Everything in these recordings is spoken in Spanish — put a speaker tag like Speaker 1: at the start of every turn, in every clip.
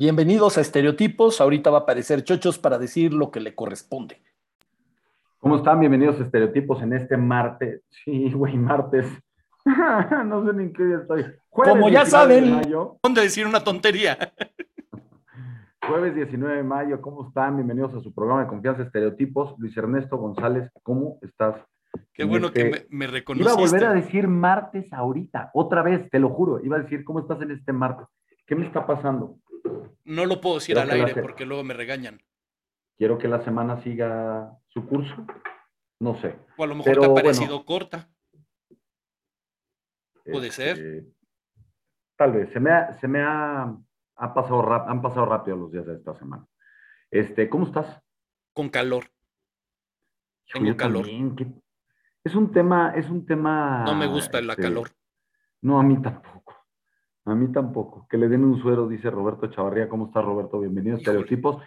Speaker 1: Bienvenidos a Estereotipos. Ahorita va a aparecer Chochos para decir lo que le corresponde.
Speaker 2: ¿Cómo están? Bienvenidos a Estereotipos en este martes. Sí, güey, martes. no sé ni en qué día estoy.
Speaker 1: Como ya saben, ¿dónde decir una tontería?
Speaker 2: Jueves 19 de mayo, ¿cómo están? Bienvenidos a su programa de confianza Estereotipos. Luis Ernesto González, ¿cómo estás?
Speaker 1: Qué bueno que este me, me, reconociste.
Speaker 2: Iba a volver a decir martes ahorita, otra vez, te lo juro. Iba a decir, ¿cómo estás en este martes? ¿Qué me está pasando?
Speaker 1: No lo puedo decir al aire porque luego me regañan.
Speaker 2: Quiero que la semana siga su curso. No sé.
Speaker 1: O a lo mejor te ha parecido corta. Puede ser.
Speaker 2: Este, tal vez. Se me ha, se me ha, ha pasado han pasado rápido los días de esta semana. Este, ¿cómo estás?
Speaker 1: Con calor. Tengo calor.
Speaker 2: Es un tema, es un tema.
Speaker 1: No me gusta la este, calor.
Speaker 2: No, a mí tampoco. A mí tampoco. Que le den un suero, dice Roberto Chavarría. ¿Cómo está Roberto? Bienvenido a Estereotipos.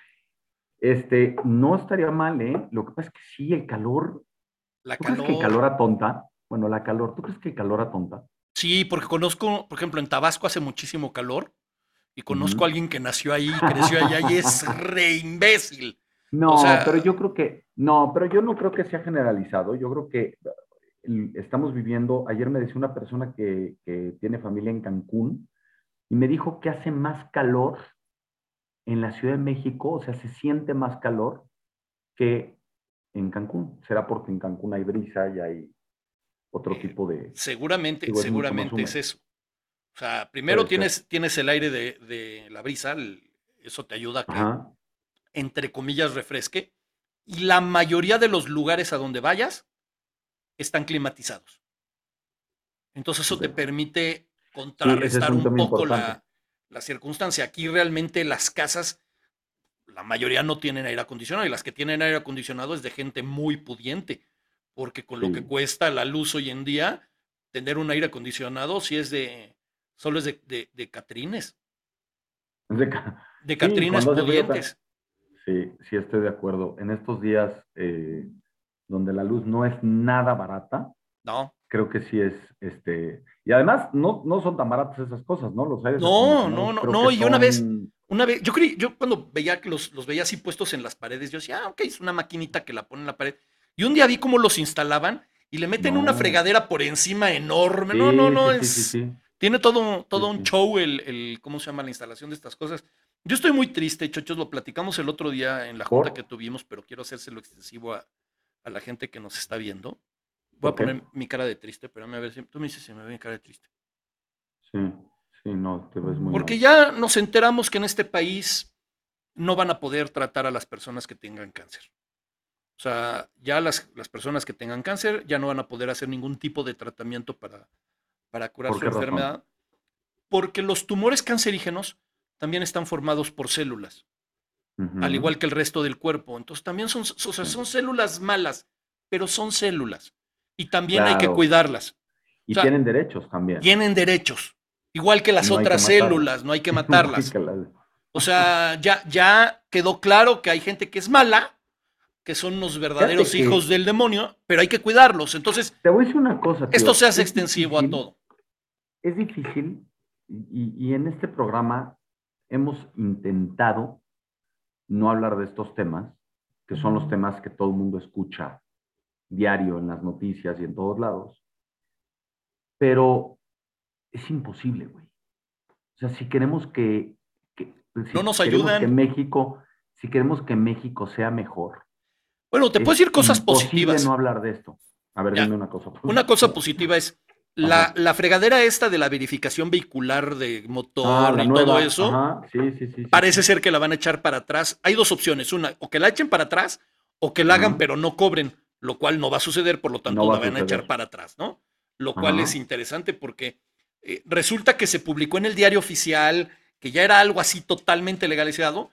Speaker 2: Este, no estaría mal, ¿eh? Lo que pasa es que sí, el calor.
Speaker 1: La
Speaker 2: ¿Tú crees que el calor a tonta? Bueno, la calor. ¿Tú crees que el calor a tonta?
Speaker 1: Sí, porque conozco, por ejemplo, en Tabasco hace muchísimo calor y conozco a alguien que nació ahí, creció allá y es re imbécil.
Speaker 2: No, pero yo creo que, no, pero yo no creo que sea generalizado. Yo creo que estamos viviendo, ayer me decía una persona que, que tiene familia en Cancún, y me dijo que hace más calor en la Ciudad de México, o sea, se siente más calor que en Cancún. Será porque en Cancún hay brisa y hay otro eh, tipo de...
Speaker 1: Seguramente, seguramente es, eso. O sea, primero tienes, tienes el aire de, la brisa, eso te ayuda a que, entre comillas, refresque. Y la mayoría de los lugares a donde vayas están climatizados. Entonces eso te permite contrarrestar un, poco la, circunstancia. Aquí realmente las casas, la mayoría no tienen aire acondicionado y las que tienen aire acondicionado es de gente muy pudiente, porque con lo que cuesta la luz hoy en día, tener un aire acondicionado si es de, solo es de, de, catrines. De, catrines pudientes.
Speaker 2: Sí, sí, estoy de acuerdo. En estos días eh, donde la luz no es nada barata,
Speaker 1: no.
Speaker 2: creo que sí es, este, y además, no, no son tan baratas esas cosas, ¿no? Los aires
Speaker 1: no, no, no, no, y una vez, una vez, yo creí, yo cuando veía que los, los veía así puestos en las paredes, yo decía, ah, ok, es una maquinita que la pone en la pared. Y un día vi cómo los instalaban y le meten una fregadera por encima enorme. no, no, no, es, tiene todo, todo un show el, el, ¿cómo se llama? La instalación de estas cosas. Yo estoy muy triste, chochos, lo platicamos el otro día en la junta que tuvimos, pero quiero hacérselo extensivo a, a la gente que nos está viendo. Voy a poner mi cara de triste, pero a ver si tú me dices si me ve mi cara de triste.
Speaker 2: Sí, sí, no, te ves muy
Speaker 1: Porque ya nos enteramos que en este país no van a poder tratar a las personas que tengan cáncer. O sea, ya las, las personas que tengan cáncer ya no van a poder hacer ningún tipo de tratamiento para, para curar su enfermedad. Porque los tumores cancerígenos también están formados por células, al igual que el resto del cuerpo. Entonces también son, o sea, son células malas, pero son células y también hay que cuidarlas.
Speaker 2: Y tienen derechos también.
Speaker 1: Tienen derechos, igual que las otras células, no hay que matarlas. o sea, ya, ya quedó claro que hay gente que es mala, que son los verdaderos hijos del demonio, pero hay que cuidarlos. Entonces,
Speaker 2: te voy a decir una cosa.
Speaker 1: esto se hace extensivo a todo.
Speaker 2: Es difícil y, y en este programa hemos intentado no hablar de estos temas, que son los temas que todo el mundo escucha diario en las noticias y en todos lados. Pero es imposible, güey. O sea, si queremos que...
Speaker 1: no nos ayudan.
Speaker 2: Que México, si queremos que México sea mejor.
Speaker 1: Bueno, te puedo decir cosas positivas.
Speaker 2: no hablar de esto. A ver, dime una cosa.
Speaker 1: Una cosa positiva es la, la, fregadera esta de la verificación vehicular de motor ah, y todo eso.
Speaker 2: Sí, sí, sí,
Speaker 1: parece ser que la van a echar para atrás. Hay dos opciones. Una, o que la echen para atrás o que la hagan pero no cobren lo cual no va a suceder, por lo tanto la van a, echar para atrás, ¿no? Lo cual es interesante porque eh, resulta que se publicó en el diario oficial, que ya era algo así totalmente legalizado,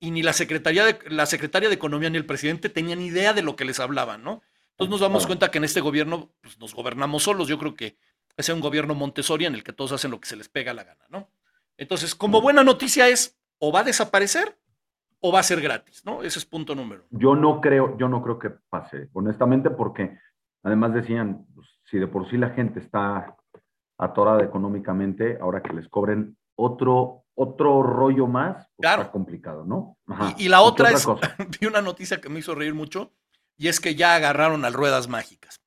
Speaker 1: y ni la Secretaría de, la Secretaria de Economía ni el presidente tenían idea de lo que les hablaban, ¿no? Entonces nos damos cuenta que en este gobierno pues, nos gobernamos solos. Yo creo que es un gobierno Montessori en el que todos hacen lo que se les pega la gana, ¿no? Entonces, como buena noticia es, o va a desaparecer o va a ser gratis, ¿no? Ese es punto número.
Speaker 2: Yo no creo, yo no creo que pase, honestamente, porque además decían, pues, si de por sí la gente está atorada económicamente, ahora que les cobren otro, otro rollo más, pues, claro. complicado, ¿no?
Speaker 1: Y, la otra es, vi una noticia que me hizo reír mucho, y es que ya agarraron al Ruedas Mágicas.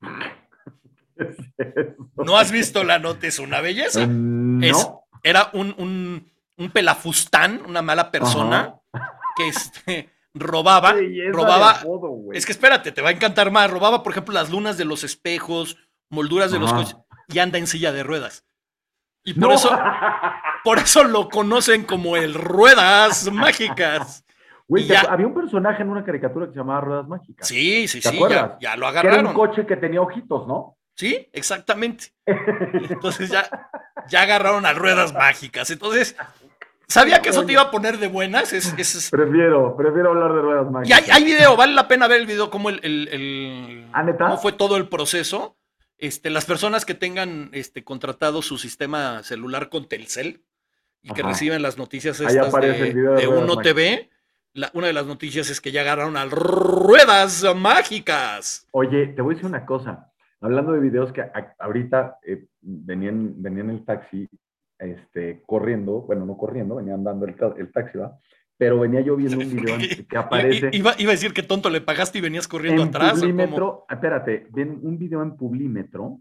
Speaker 1: ¿No has visto la nota? Es una belleza. Mm, era un, pelafustán, una mala persona, que este, robaba, robaba. es que espérate, te va a encantar más. Robaba, por ejemplo, las lunas de los espejos, molduras de los coches, y anda en silla de ruedas. Y por eso, por eso lo conocen como el Ruedas Mágicas.
Speaker 2: había un personaje en una caricatura que se llamaba Ruedas Mágicas.
Speaker 1: Sí, sí, sí, ya, lo agarraron.
Speaker 2: era un coche que tenía ojitos, ¿no?
Speaker 1: Sí, exactamente. Entonces ya, ya agarraron a Ruedas Mágicas. Entonces, sabía que eso te iba a poner de buenas. Es,
Speaker 2: Prefiero, prefiero hablar de Ruedas Mágicas.
Speaker 1: Y hay, video, vale la pena ver el video, cómo, el,
Speaker 2: ¿Ah,
Speaker 1: cómo fue todo el proceso. Este, las personas que tengan este, contratado su sistema celular con Telcel y que reciben las noticias estas de, de, Uno TV, una de las noticias es que ya agarraron a ruedas mágicas.
Speaker 2: Oye, te voy a decir una cosa. Hablando de videos que ahorita eh, venían, venían en el taxi este, corriendo, bueno, no corriendo, venían dando el, el taxi, ¿va? pero venía yo viendo un video que aparece.
Speaker 1: Iba, iba, a decir que tonto le pagaste y venías corriendo
Speaker 2: en
Speaker 1: atrás.
Speaker 2: Publímetro, espérate, ven un video en Publímetro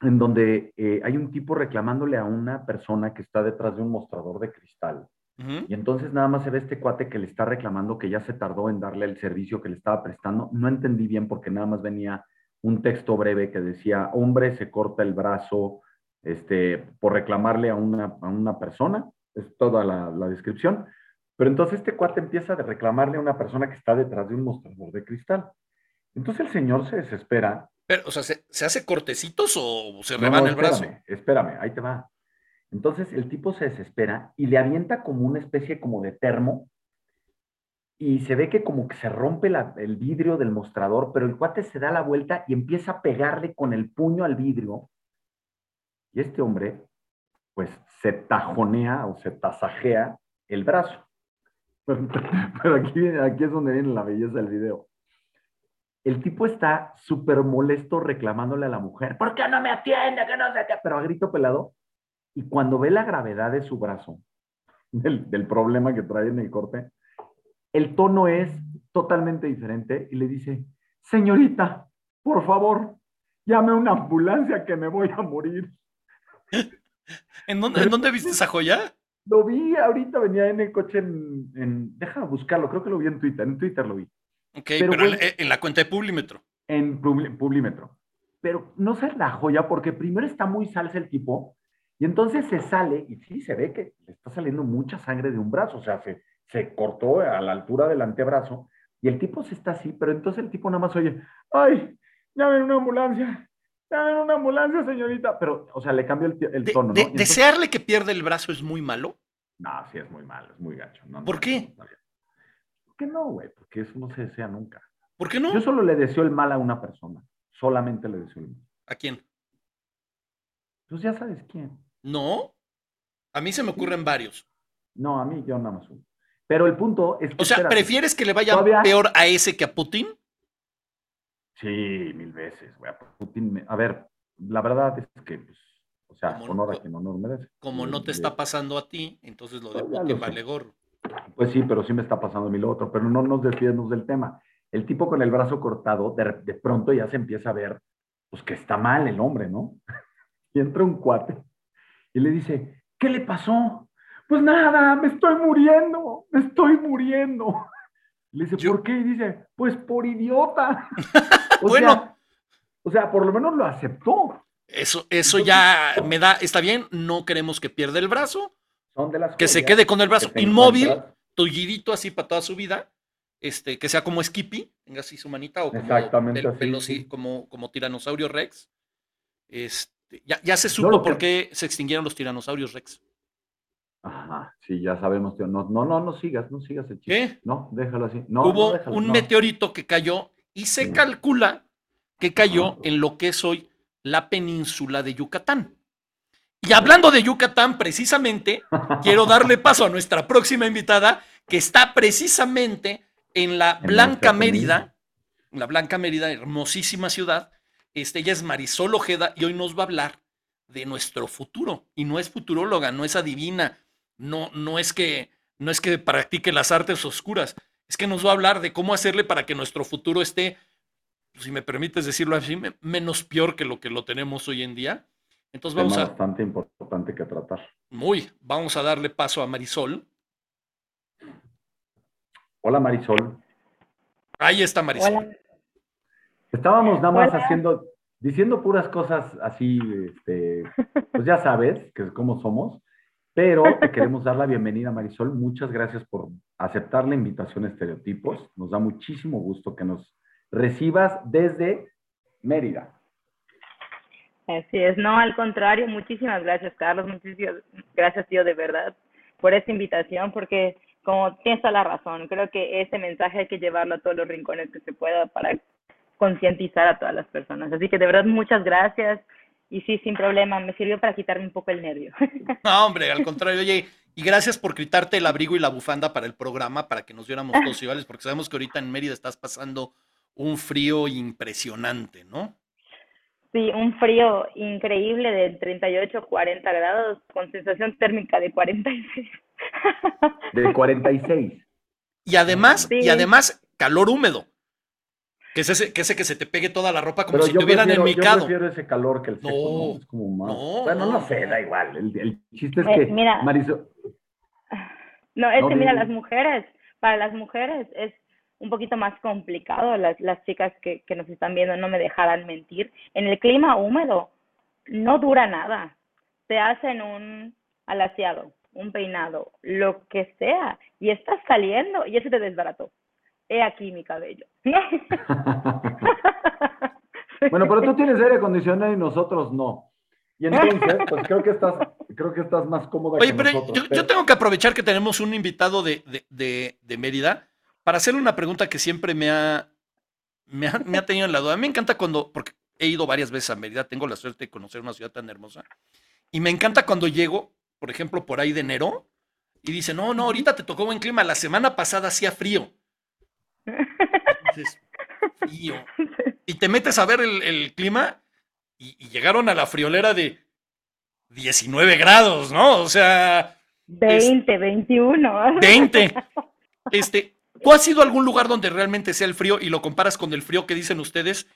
Speaker 2: en donde eh, hay un tipo reclamándole a una persona que está detrás de un mostrador de cristal. Y entonces nada más se ve este cuate que le está reclamando que ya se tardó en darle el servicio que le estaba prestando. No entendí bien porque nada más venía un texto breve que decía, hombre se corta el brazo este, por reclamarle a una, a una persona es toda la, descripción. Pero entonces este cuate empieza a reclamarle a una persona que está detrás de un mostrador de cristal. Entonces el señor se desespera.
Speaker 1: Pero, o sea, ¿se, hace cortecitos o se remana el brazo?
Speaker 2: Espérame, ahí te va. Entonces el tipo se desespera y le avienta como una especie como de termo y se ve que como que se rompe el vidrio del mostrador, pero el cuate se da la vuelta y empieza a pegarle con el puño al vidrio. Y este hombre pues se tajonea o se tasajea el brazo. Pero aquí, es donde viene la belleza del video. El tipo está súper molesto reclamándole a la mujer, ¿por qué no me atiende? Que no sé qué, pero a grito pelado. Y cuando ve la gravedad de su brazo, del, del problema que trae en el corte, el tono es totalmente diferente y le dice, señorita, por favor, llame a una ambulancia que me voy a morir.
Speaker 1: ¿En dónde, viste esa joya?
Speaker 2: Lo vi ahorita, venía en el coche en, en, Déjame buscarlo, creo que lo vi en Twitter, en Twitter lo vi.
Speaker 1: Ok, pero, en la cuenta de Publímetro.
Speaker 2: En Publímetro. Pero no sé la joya, porque primero está muy salsa el tipo, y entonces se sale, y sí, se ve que le está saliendo mucha sangre de un brazo, o sea, se, se cortó a la altura del antebrazo, y el tipo se está así, pero entonces el tipo nada más oye, ¡ay! Llamen una ambulancia, en una ambulancia, señorita. Pero, o sea, le cambio el, tono, ¿no?
Speaker 1: ¿Desearle que pierda el brazo es muy malo?
Speaker 2: No, sí es muy malo, es muy gacho.
Speaker 1: ¿Por qué?
Speaker 2: ¿Por qué no, güey? Porque eso no se desea nunca.
Speaker 1: ¿Por qué no?
Speaker 2: Yo solo le deseo el mal a una persona. Solamente le deseo el mal.
Speaker 1: ¿A quién?
Speaker 2: Pues ya sabes quién.
Speaker 1: No. A mí se me ocurren varios.
Speaker 2: No, a mí yo nada más uno. Pero el punto es que.
Speaker 1: O sea, ¿prefieres que le vaya peor a ese que a Putin?
Speaker 2: Sí, mil veces, güey. Putin, a ver, la verdad es que, pues, o sea, honor a quien honor merece.
Speaker 1: Como no te está pasando a ti, entonces lo de Putin vale gorro.
Speaker 2: Pues sí, pero sí me está pasando a mí lo otro, pero no nos desviemos del tema. El tipo con el brazo cortado, de, de pronto ya se empieza a ver, pues que está mal el hombre, ¿no? y entra un cuate y le dice, ¿qué le pasó? Pues nada, me estoy muriendo, me estoy muriendo. Le dice, ¿por qué? Y dice, pues por idiota. bueno. o sea, por lo menos lo aceptó.
Speaker 1: Eso, eso ya me da, está bien, no queremos que pierda el brazo.
Speaker 2: Son de las
Speaker 1: que se quede con el brazo inmóvil, tullidito así para toda su vida. Este, que sea como Skippy, tenga así su manita, o como,
Speaker 2: Exactamente
Speaker 1: como, como tiranosaurio Rex. Este, ya, ya se supo por qué se extinguieron los tiranosaurios Rex.
Speaker 2: Ajá, sí, ya sabemos. No, no, no, no sigas, no sigas el chiste. ¿Qué? No, déjalo así. No,
Speaker 1: Hubo un meteorito que cayó y se calcula que cayó en lo que es hoy la península de Yucatán. Y hablando de Yucatán, precisamente, quiero darle paso a nuestra próxima invitada, que está precisamente en la Blanca Mérida, la Blanca Mérida, hermosísima ciudad. Este, ella es Marisol Ojeda y hoy nos va a hablar de nuestro futuro. Y no es futuróloga, no es adivina, no, no es que no es que practique las artes oscuras, es que nos va a hablar de cómo hacerle para que nuestro futuro esté, si me permites decirlo así, menos peor que lo que lo tenemos hoy en día. Entonces vamos a...
Speaker 2: bastante importante que tratar.
Speaker 1: Muy, vamos a darle paso a Marisol.
Speaker 2: Hola Marisol.
Speaker 1: Ahí está Marisol.
Speaker 2: Estábamos nada más haciendo, diciendo puras cosas así, este, pues ya sabes, que es como somos. Pero te queremos dar la bienvenida, Marisol. Muchas gracias por aceptar la invitación a Estereotipos. Nos da muchísimo gusto que nos recibas desde Mérida.
Speaker 3: Así es, no, al contrario, muchísimas gracias, Carlos, muchísimas gracias, tío, de verdad, por esta invitación, porque como tienes toda la razón, creo que ese mensaje hay que llevarlo a todos los rincones que se pueda para concientizar a todas las personas. Así que de verdad, muchas gracias y sí, sin problema, me sirvió para quitarme un poco el nervio.
Speaker 1: No, hombre, al contrario, oye, y gracias por quitarte el abrigo y la bufanda para el programa, para que nos diéramos todos iguales, porque sabemos que ahorita en Mérida estás pasando un frío impresionante, ¿no?
Speaker 3: Sí, un frío increíble de 38, 40 grados, con sensación térmica de 46.
Speaker 2: De 46.
Speaker 1: Y además, y además, calor húmedo. Que es ese, que ese que se te pegue toda la ropa como si te hubieran enmicado.
Speaker 2: Yo prefiero ese calor que el seco, ¿no? Es como más... No, bueno, no, sé, da igual. El, chiste es que,
Speaker 3: mira, No, es que mira, las mujeres, para las mujeres es un poquito más complicado. Las, las chicas que, que nos están viendo no me dejarán mentir. En el clima húmedo no dura nada. Te hacen un alaciado, un peinado, lo que sea, y estás saliendo y eso te desbarató he aquí mi cabello.
Speaker 2: bueno, pero tú tienes aire acondicionado y nosotros no. Y entonces, pues creo que estás, creo que estás más cómoda
Speaker 1: Oye, pero nosotros. Yo, yo, tengo que aprovechar que tenemos un invitado de, de, de, Mérida para hacerle una pregunta que siempre me ha, me ha, me ha tenido en la duda. A mí me encanta cuando, porque he ido varias veces a Mérida, tengo la suerte de conocer una ciudad tan hermosa, y me encanta cuando llego, por ejemplo, por ahí de enero, y dice, no, no, ahorita te tocó buen clima, la semana pasada hacía frío. Y te metes a ver el, clima y, llegaron a la friolera de 19 grados, ¿no? O sea...
Speaker 3: 20, 21.
Speaker 1: 20. Este, ¿Tú has ido a algún lugar donde realmente sea el frío y lo comparas con el frío que dicen ustedes?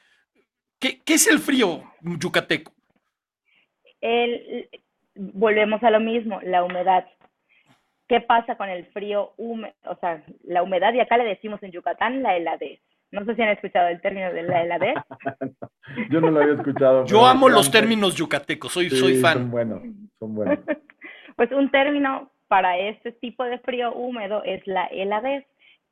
Speaker 1: ¿Qué, qué es el frío yucateco?
Speaker 3: El, volvemos a lo mismo, la humedad. ¿Qué pasa con el frío húmedo? O sea, la humedad, y acá le decimos en Yucatán la heladez. No sé si han escuchado el término de la heladez.
Speaker 2: Yo no lo había escuchado.
Speaker 1: Yo amo los términos yucatecos, soy, soy fan.
Speaker 2: Son buenos, son buenos.
Speaker 3: pues un término para este tipo de frío húmedo es la heladez.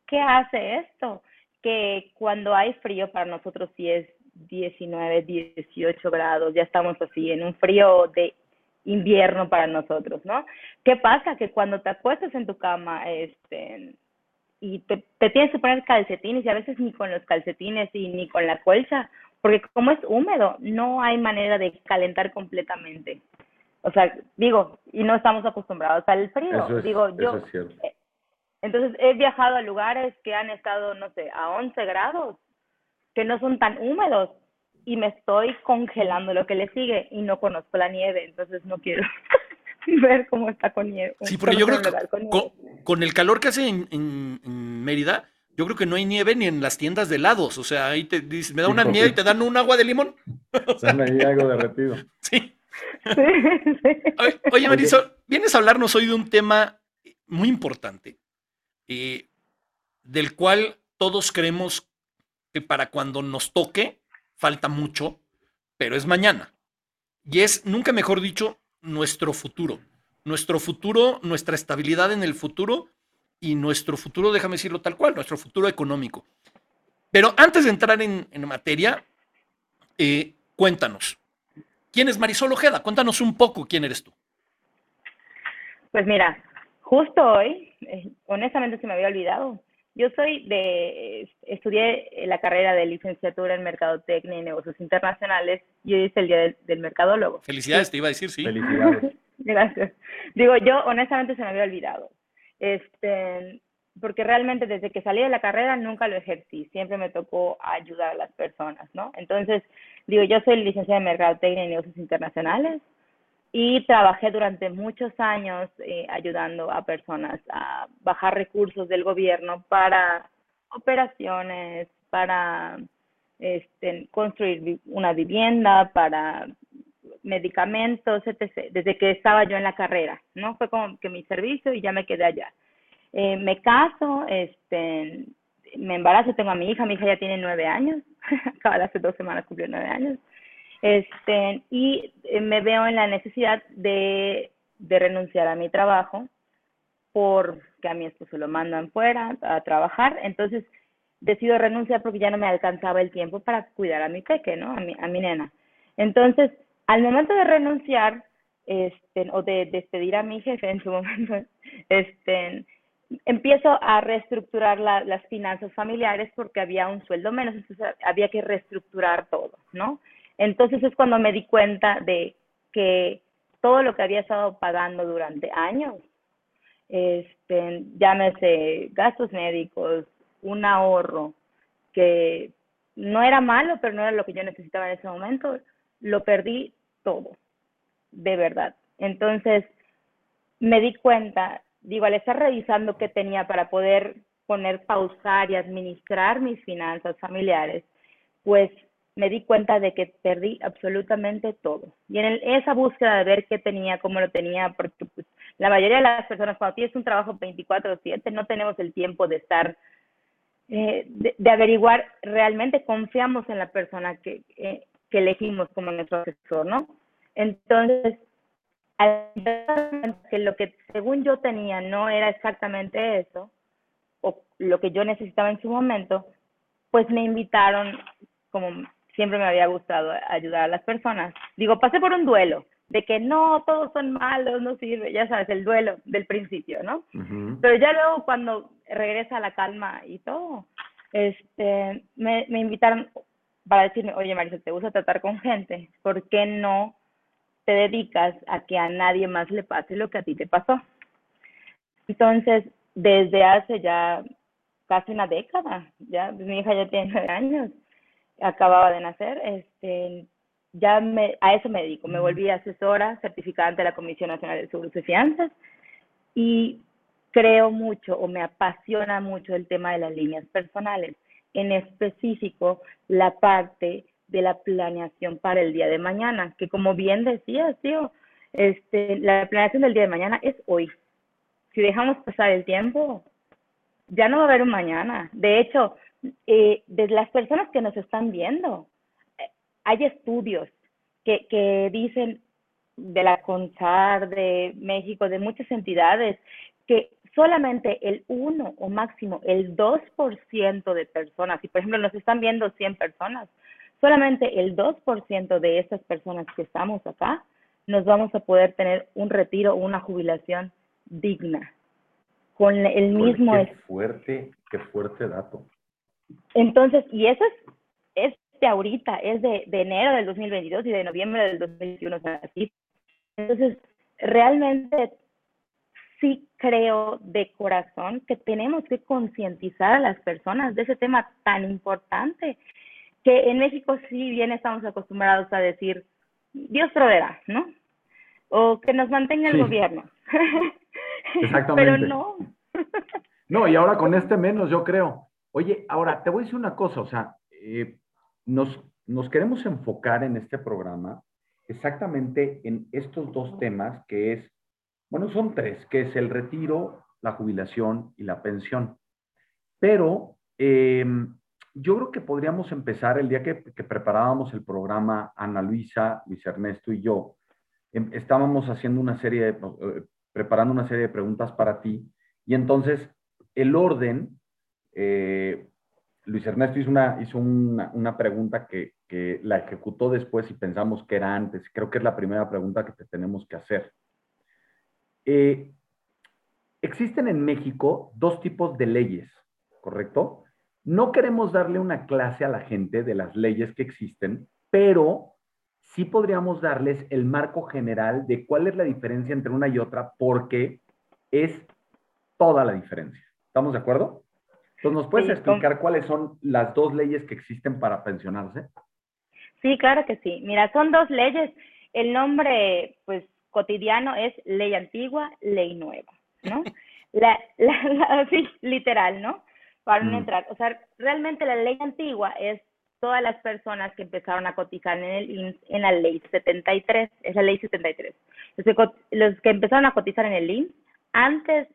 Speaker 3: ¿Qué hace esto? Que cuando hay frío, para nosotros sí es 19, 18 grados, ya estamos así en un frío de invierno para nosotros, ¿no? ¿Qué pasa? Que cuando te acuestas en tu cama, este, y te, tienes que poner calcetines y a veces ni con los calcetines y ni con la colcha, porque como es húmedo, no hay manera de calentar completamente. O sea, digo, y no estamos acostumbrados al frío. digo, yo. Eh, entonces he viajado a lugares que han estado, no sé, a 11 grados, que no son tan húmedos, y me estoy congelando lo que le sigue y no conozco la nieve, entonces no quiero ver cómo está con nieve.
Speaker 1: Sí, porque yo creo que con, el calor que hace en, Mérida, yo creo que no hay nieve ni en las tiendas de helados, o sea, ahí te dices, me da una nieve y te dan un agua de limón.
Speaker 2: o sea, ahí algo derretido.
Speaker 1: Sí. Oye, Marisol, vienes a hablarnos hoy de un tema muy importante, eh, del cual todos creemos que para cuando nos toque, falta mucho, pero es mañana. Y es, nunca mejor dicho, nuestro futuro. Nuestro futuro, nuestra estabilidad en el futuro y nuestro futuro, déjame decirlo tal cual, nuestro futuro económico. Pero antes de entrar en, materia, eh, cuéntanos, ¿quién es Marisol Ojeda? Cuéntanos un poco quién eres tú.
Speaker 3: Pues mira, justo hoy, eh, honestamente se me había olvidado, yo soy de, estudié la carrera de licenciatura en Mercadotecnia y Negocios Internacionales y hoy es el día del, mercadólogo.
Speaker 1: Felicidades, te iba a decir, sí.
Speaker 2: Felicidades.
Speaker 3: Gracias. Digo, yo honestamente se me había olvidado. Este, porque realmente desde que salí de la carrera nunca lo ejercí, siempre me tocó ayudar a las personas, ¿no? Entonces, digo, yo soy licenciada en Mercadotecnia y Negocios Internacionales, y trabajé durante muchos años eh, ayudando a personas a bajar recursos del gobierno para operaciones, para este, construir una vivienda, para medicamentos, etc. Desde que estaba yo en la carrera, ¿no? Fue como que mi servicio y ya me quedé allá. Eh, me caso, este, me embarazo, tengo a mi hija, mi hija ya tiene nueve años, acaba de hace dos semanas cumplió nueve años. Este, y eh, me veo en la necesidad de, renunciar a mi trabajo porque a mi esposo lo mandan fuera a trabajar. Entonces decido renunciar porque ya no me alcanzaba el tiempo para cuidar a mi peque, ¿no? A mi, a mi nena. Entonces, al momento de renunciar, este, o de despedir a mi jefe en su momento, este, empiezo a reestructurar las finanzas familiares porque había un sueldo menos, entonces había que reestructurar todo, ¿no? Entonces es cuando me di cuenta de que todo lo que había estado pagando durante años, este, llámese gastos médicos, un ahorro que no era malo, pero no era lo que yo necesitaba en ese momento, lo perdí todo, de verdad. Entonces me di cuenta, digo, al estar revisando qué tenía para poder poner, pausar y administrar mis finanzas familiares, pues me di cuenta de que perdí absolutamente todo. Y en esa búsqueda de ver qué tenía, cómo lo tenía, porque pues, la mayoría de las personas cuando tienes un trabajo 24/7 no tenemos el tiempo de estar, eh, de, averiguar realmente, confiamos en la persona que, eh, que elegimos como nuestro asesor, ¿no? Entonces, que lo que según yo tenía no era exactamente eso, o lo que yo necesitaba en su momento, pues me invitaron como siempre me había gustado ayudar a las personas. Digo, pasé por un duelo, de que no, todos son malos, no sirve, ya sabes, el duelo del principio, ¿no? Pero ya luego cuando regresa la calma y todo, este, me, me invitaron para decirme, oye Marisa, ¿te gusta tratar con gente? ¿Por qué no te dedicas a que a nadie más le pase lo que a ti te pasó? Entonces, desde hace ya casi una década, ya mi hija ya tiene nueve años, acababa de nacer, este, ya me, a eso me dedico. Me volví asesora certificada ante la Comisión Nacional de Seguros y Fianzas y creo mucho o me apasiona mucho el tema de las líneas personales, en específico la parte de la planeación para el día de mañana, que como bien decías, tío, este, la planeación del día de mañana es hoy. Si dejamos pasar el tiempo, ya no va a haber un mañana. De hecho, eh, de las personas que nos están viendo, eh, hay estudios que, que dicen de la CONSAR, de México, de muchas entidades, que solamente el 1 o máximo el 2% de personas, y por ejemplo nos están viendo 100 personas, solamente el 2% de esas personas que estamos acá, nos vamos a poder tener un retiro o una jubilación digna, con el mismo...
Speaker 2: Qué fuerte, qué fuerte dato.
Speaker 3: Entonces, y eso es, es de ahorita, es de, de enero del 2022 y de noviembre del 2021, así. Entonces, realmente sí creo de corazón que tenemos que concientizar a las personas de ese tema tan importante, que en México sí bien estamos acostumbrados a decir, Dios proveerá, ¿no? O que nos mantenga el gobierno.
Speaker 2: Exactamente.
Speaker 3: Pero no.
Speaker 2: no, y ahora con este menos, yo creo. Oye, ahora te voy a decir una cosa, o sea, eh, nos, nos queremos enfocar en este programa exactamente en estos dos temas, que es, bueno, son tres, que es el retiro, la jubilación y la pensión. Pero em, yo creo que podríamos empezar el día que, preparábamos el programa, Ana Luisa, Luis Ernesto y yo, em, estábamos haciendo una serie de, eh, preparando una serie de preguntas para ti, y entonces el orden eh, Luis Ernesto hizo una, hizo una, pregunta que, la ejecutó después y pensamos que era antes. Creo que es la primera pregunta que te tenemos que hacer. Eh, existen en México dos tipos de leyes, ¿correcto? No queremos darle una clase a la gente de las leyes que existen, pero sí podríamos darles el marco general de cuál es la diferencia entre una y otra, porque es toda la diferencia. ¿Estamos de acuerdo? Entonces, ¿nos puedes explicar cuáles son las dos leyes que existen para pensionarse?
Speaker 3: Sí, claro que sí. Mira, son dos leyes. El nombre, pues, cotidiano es ley antigua, ley nueva, ¿no? La, la, sí, literal, ¿no? Para no entrar. O sea, realmente la ley antigua es todas las personas que empezaron a cotizar en el en la ley 73, es la ley 73. Los que, los que empezaron a cotizar en el IMSS antes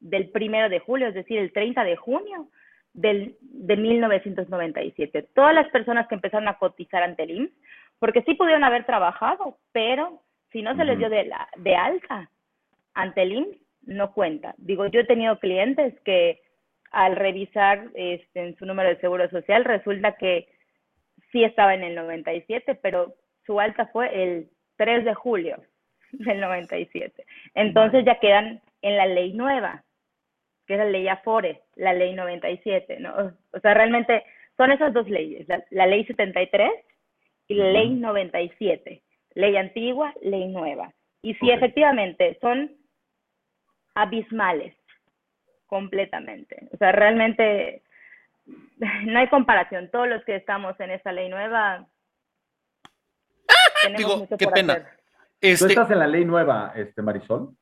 Speaker 3: del primero de julio, es decir, el 30 de junio del, de 1997. Todas las personas que empezaron a cotizar ante el IMSS, porque sí pudieron haber trabajado, pero si no se les dio de, la, de alta ante el IMSS, no cuenta. Digo, yo he tenido clientes que al revisar este, en su número de seguro social resulta que sí estaba en el 97, pero su alta fue el 3 de julio del 97. Entonces ya quedan en la ley nueva, que es la ley Afore, la ley 97, ¿no? O sea, realmente son esas dos leyes, la, ley 73 y la ley 97, ley antigua, ley nueva. Y sí, efectivamente, son abismales, completamente. O sea, realmente no hay comparación. Todos los que estamos en esta ley nueva.
Speaker 1: Digo, qué pena.
Speaker 2: Este... ¿Tú estás en la ley nueva, este, Marisol?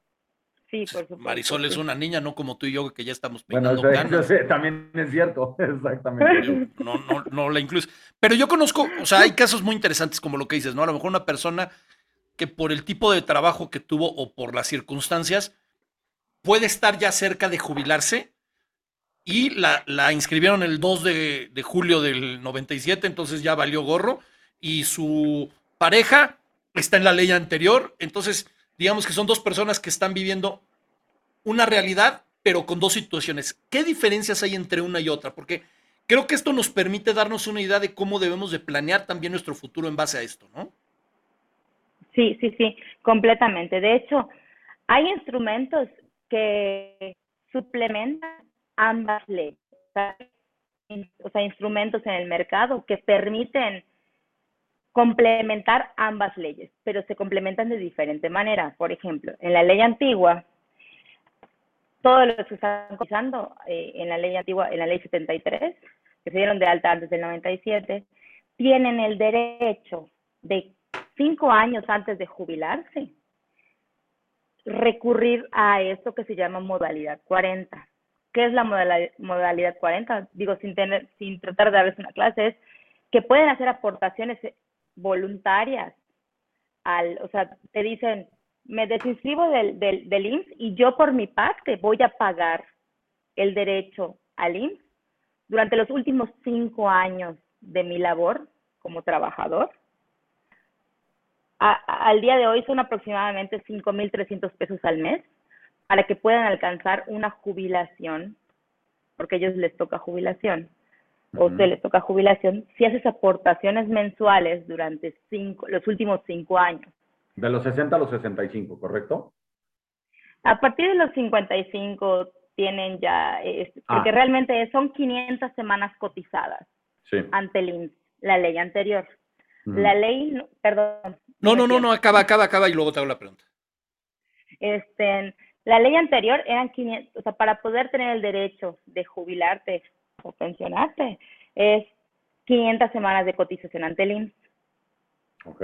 Speaker 3: Sí, por supuesto.
Speaker 1: Marisol es una niña, no como tú y yo, que ya estamos peinando
Speaker 2: bueno, también es cierto, exactamente.
Speaker 1: No, no, no la incluyes. Pero yo conozco, o sea, hay casos muy interesantes como lo que dices, ¿no? A lo mejor una persona que por el tipo de trabajo que tuvo o por las circunstancias puede estar ya cerca de jubilarse y la, la inscribieron el 2 de, de, julio del 97, entonces ya valió gorro, y su pareja está en la ley anterior, entonces digamos que son dos personas que están viviendo una realidad, pero con dos situaciones. ¿Qué diferencias hay entre una y otra? Porque creo que esto nos permite darnos una idea de cómo debemos de planear también nuestro futuro en base a esto, ¿no?
Speaker 3: Sí, sí, sí, completamente. De hecho, hay instrumentos que suplementan ambas leyes, o sea, instrumentos en el mercado que permiten complementar ambas leyes, pero se complementan de diferente manera. Por ejemplo, en la ley antigua, todos los que están cotizando eh, en la ley antigua, en la ley 73, que se dieron de alta antes del 97, tienen el derecho de cinco años antes de jubilarse recurrir a esto que se llama modalidad 40. ¿Qué es la modalidad 40? Digo, sin, tener, sin tratar de darles una clase, es que pueden hacer aportaciones voluntarias al, o sea, te dicen, me desinscribo del, del, del IMSS y yo por mi parte voy a pagar el derecho al IMSS durante los últimos cinco años de mi labor como trabajador. Al día de hoy son aproximadamente 5.300 pesos al mes para que puedan alcanzar una jubilación, porque a ellos les toca jubilación, o se les toca jubilación, si haces aportaciones mensuales durante cinco, los últimos cinco años.
Speaker 2: De los 60 a los 65, ¿correcto?
Speaker 3: A partir de los 55 tienen ya, porque ah. realmente son 500 semanas cotizadas ante el, la ley anterior. La ley, perdón,
Speaker 1: no, no, no, no, acaba, acaba, acaba y luego te hago la pregunta.
Speaker 3: Este, la ley anterior eran 500, o sea, para poder tener el derecho de jubilarte o pensionarte, es 500 semanas de cotización ante el IMSS.
Speaker 2: Ok.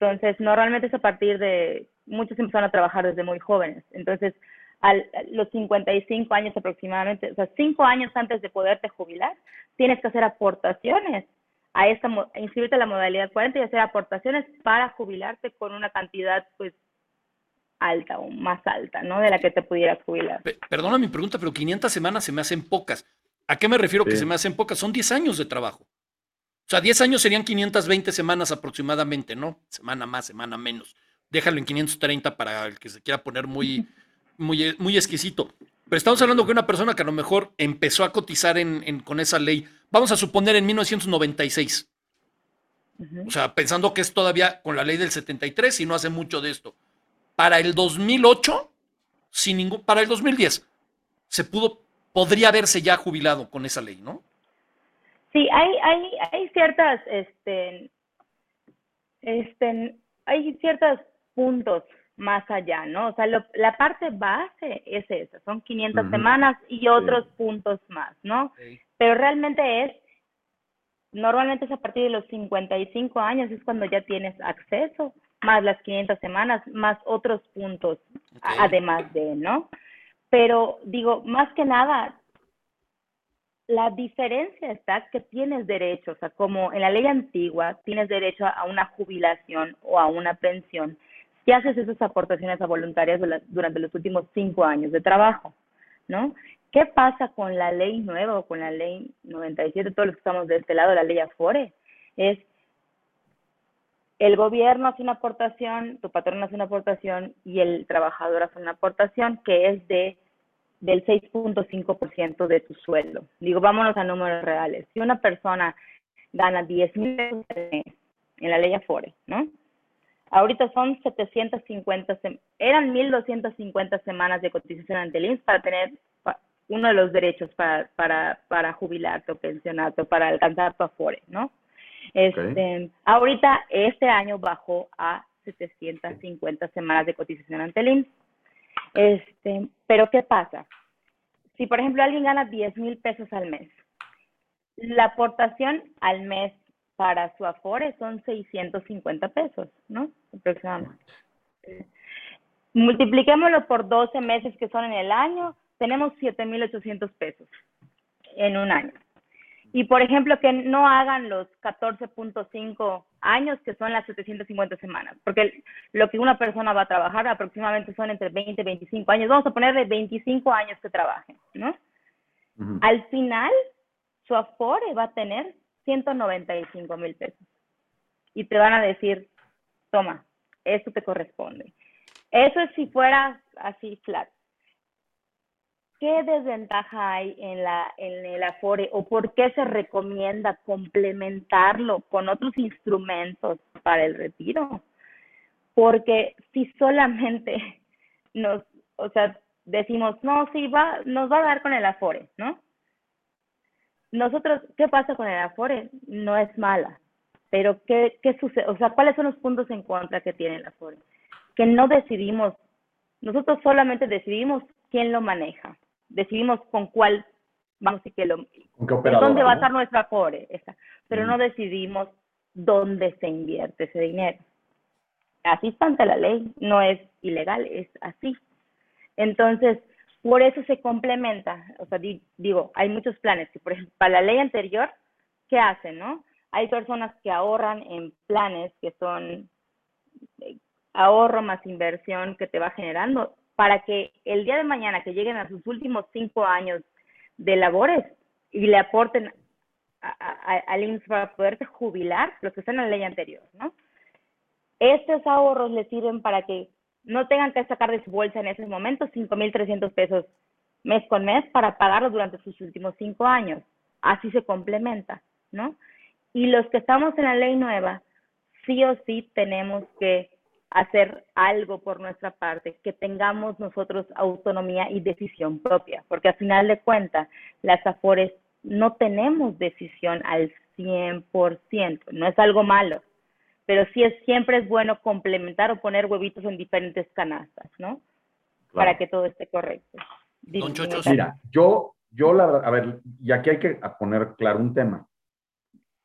Speaker 3: Entonces, normalmente es a partir de, muchos empezaron a trabajar desde muy jóvenes. Entonces, a los 55 años aproximadamente, o sea, 5 años antes de poderte jubilar, tienes que hacer aportaciones a esta, inscribirte a la modalidad 40 y hacer aportaciones para jubilarte con una cantidad, pues, alta o más alta, ¿no? De la que te pudieras jubilar.
Speaker 1: perdona mi pregunta, pero 500 semanas se me hacen pocas. ¿A qué me refiero que se me hacen pocas? Son 10 años de trabajo. O sea, 10 años serían 520 semanas aproximadamente, ¿no? Semana más, semana menos. Déjalo en 530 para el que se quiera poner muy, muy, muy exquisito. Pero estamos hablando de una persona que a lo mejor empezó a cotizar en, con esa ley, vamos a suponer en 1996. O sea, pensando que es todavía con la ley del 73 y no hace mucho de esto. Para el 2008, sin ningún, para el 2010, se pudo, podría haberse ya jubilado con esa ley, ¿no?
Speaker 3: Sí, hay, hay, hay ciertas, este, este, hay ciertos puntos más allá, ¿no? O sea, la parte base es esa, son 500 semanas y otros puntos más, ¿no? Pero realmente es, normalmente es a partir de los 55 años, es cuando ya tienes acceso más las 500 semanas, más otros puntos, además de, ¿no? Pero digo, más que nada, la diferencia está que tienes derecho, o sea, como en la ley antigua tienes derecho a una jubilación o a una pensión si haces esas aportaciones a voluntarias durante los últimos cinco años de trabajo, ¿no? ¿Qué pasa con la ley nueva o con la ley 97, todos los que estamos de este lado, la ley Afore? Es el gobierno hace una aportación, tu patrón hace una aportación y el trabajador hace una aportación que es de del 6.5% de tu sueldo. Digo, vámonos a números reales. Si una persona gana 10 mil pesos en la ley Afore, ¿no? Ahorita son 750, eran 1.250 semanas de cotización ante el IMSS para tener uno de los derechos para, para, para jubilarte o pensionarte o para alcanzar tu Afore, ¿no? Este, Ahorita, este año bajó a 750 semanas de cotización ante el IMSS. Este, pero ¿qué pasa? Si, por ejemplo, alguien gana 10 mil pesos al mes, la aportación al mes para su Afore son 650 pesos, ¿no? Aproximadamente. Multipliquémoslo por 12 meses que son en el año, tenemos 7.800 pesos en un año. Y por ejemplo, que no hagan los 14.5 años, que son las 750 semanas, porque lo que una persona va a trabajar aproximadamente son entre 20 y 25 años. Vamos a ponerle 25 años que trabajen, ¿no? Al final, su Afore va a tener 195 mil pesos. Y te van a decir, toma, esto te corresponde. Eso es si fuera así flat. ¿Qué desventaja hay en, la, en el Afore o por qué se recomienda complementarlo con otros instrumentos para el retiro? Porque si solamente nos, o sea, decimos, no, sí, va, nos va a dar con el Afore, ¿no? Nosotros, ¿qué pasa con el Afore? No es mala, pero ¿qué, qué sucede? O sea, ¿cuáles son los puntos en contra que tiene el Afore? Que no decidimos, nosotros solamente decidimos quién lo maneja decidimos con cuál vamos a que lo dónde va a estar nuestra core, pero no decidimos dónde se invierte ese dinero. Así está ante la ley, no es ilegal, es así. Entonces, por eso se complementa, o sea, digo, hay muchos planes que, por ejemplo, para la ley anterior, ¿qué hacen, no? Hay personas que ahorran en planes que son eh, ahorro más inversión que te va generando para que el día de mañana que lleguen a sus últimos cinco años de labores y le aporten al IMSS para poderse jubilar, los que están en la ley anterior, ¿no? Estos ahorros les sirven para que no tengan que sacar de su bolsa en ese momento 5.300 pesos mes con mes para pagarlo durante sus últimos cinco años. Así se complementa, ¿no? Y los que estamos en la ley nueva, sí o sí tenemos que hacer algo por nuestra parte, que tengamos nosotros autonomía y decisión propia, porque al final de cuentas, las AFORES no tenemos decisión al 100%, no es algo malo, pero sí es siempre es bueno complementar o poner huevitos en diferentes canastas, ¿no? Para que todo esté correcto.
Speaker 2: Mira, yo, yo la verdad, a ver, y aquí hay que poner claro un tema.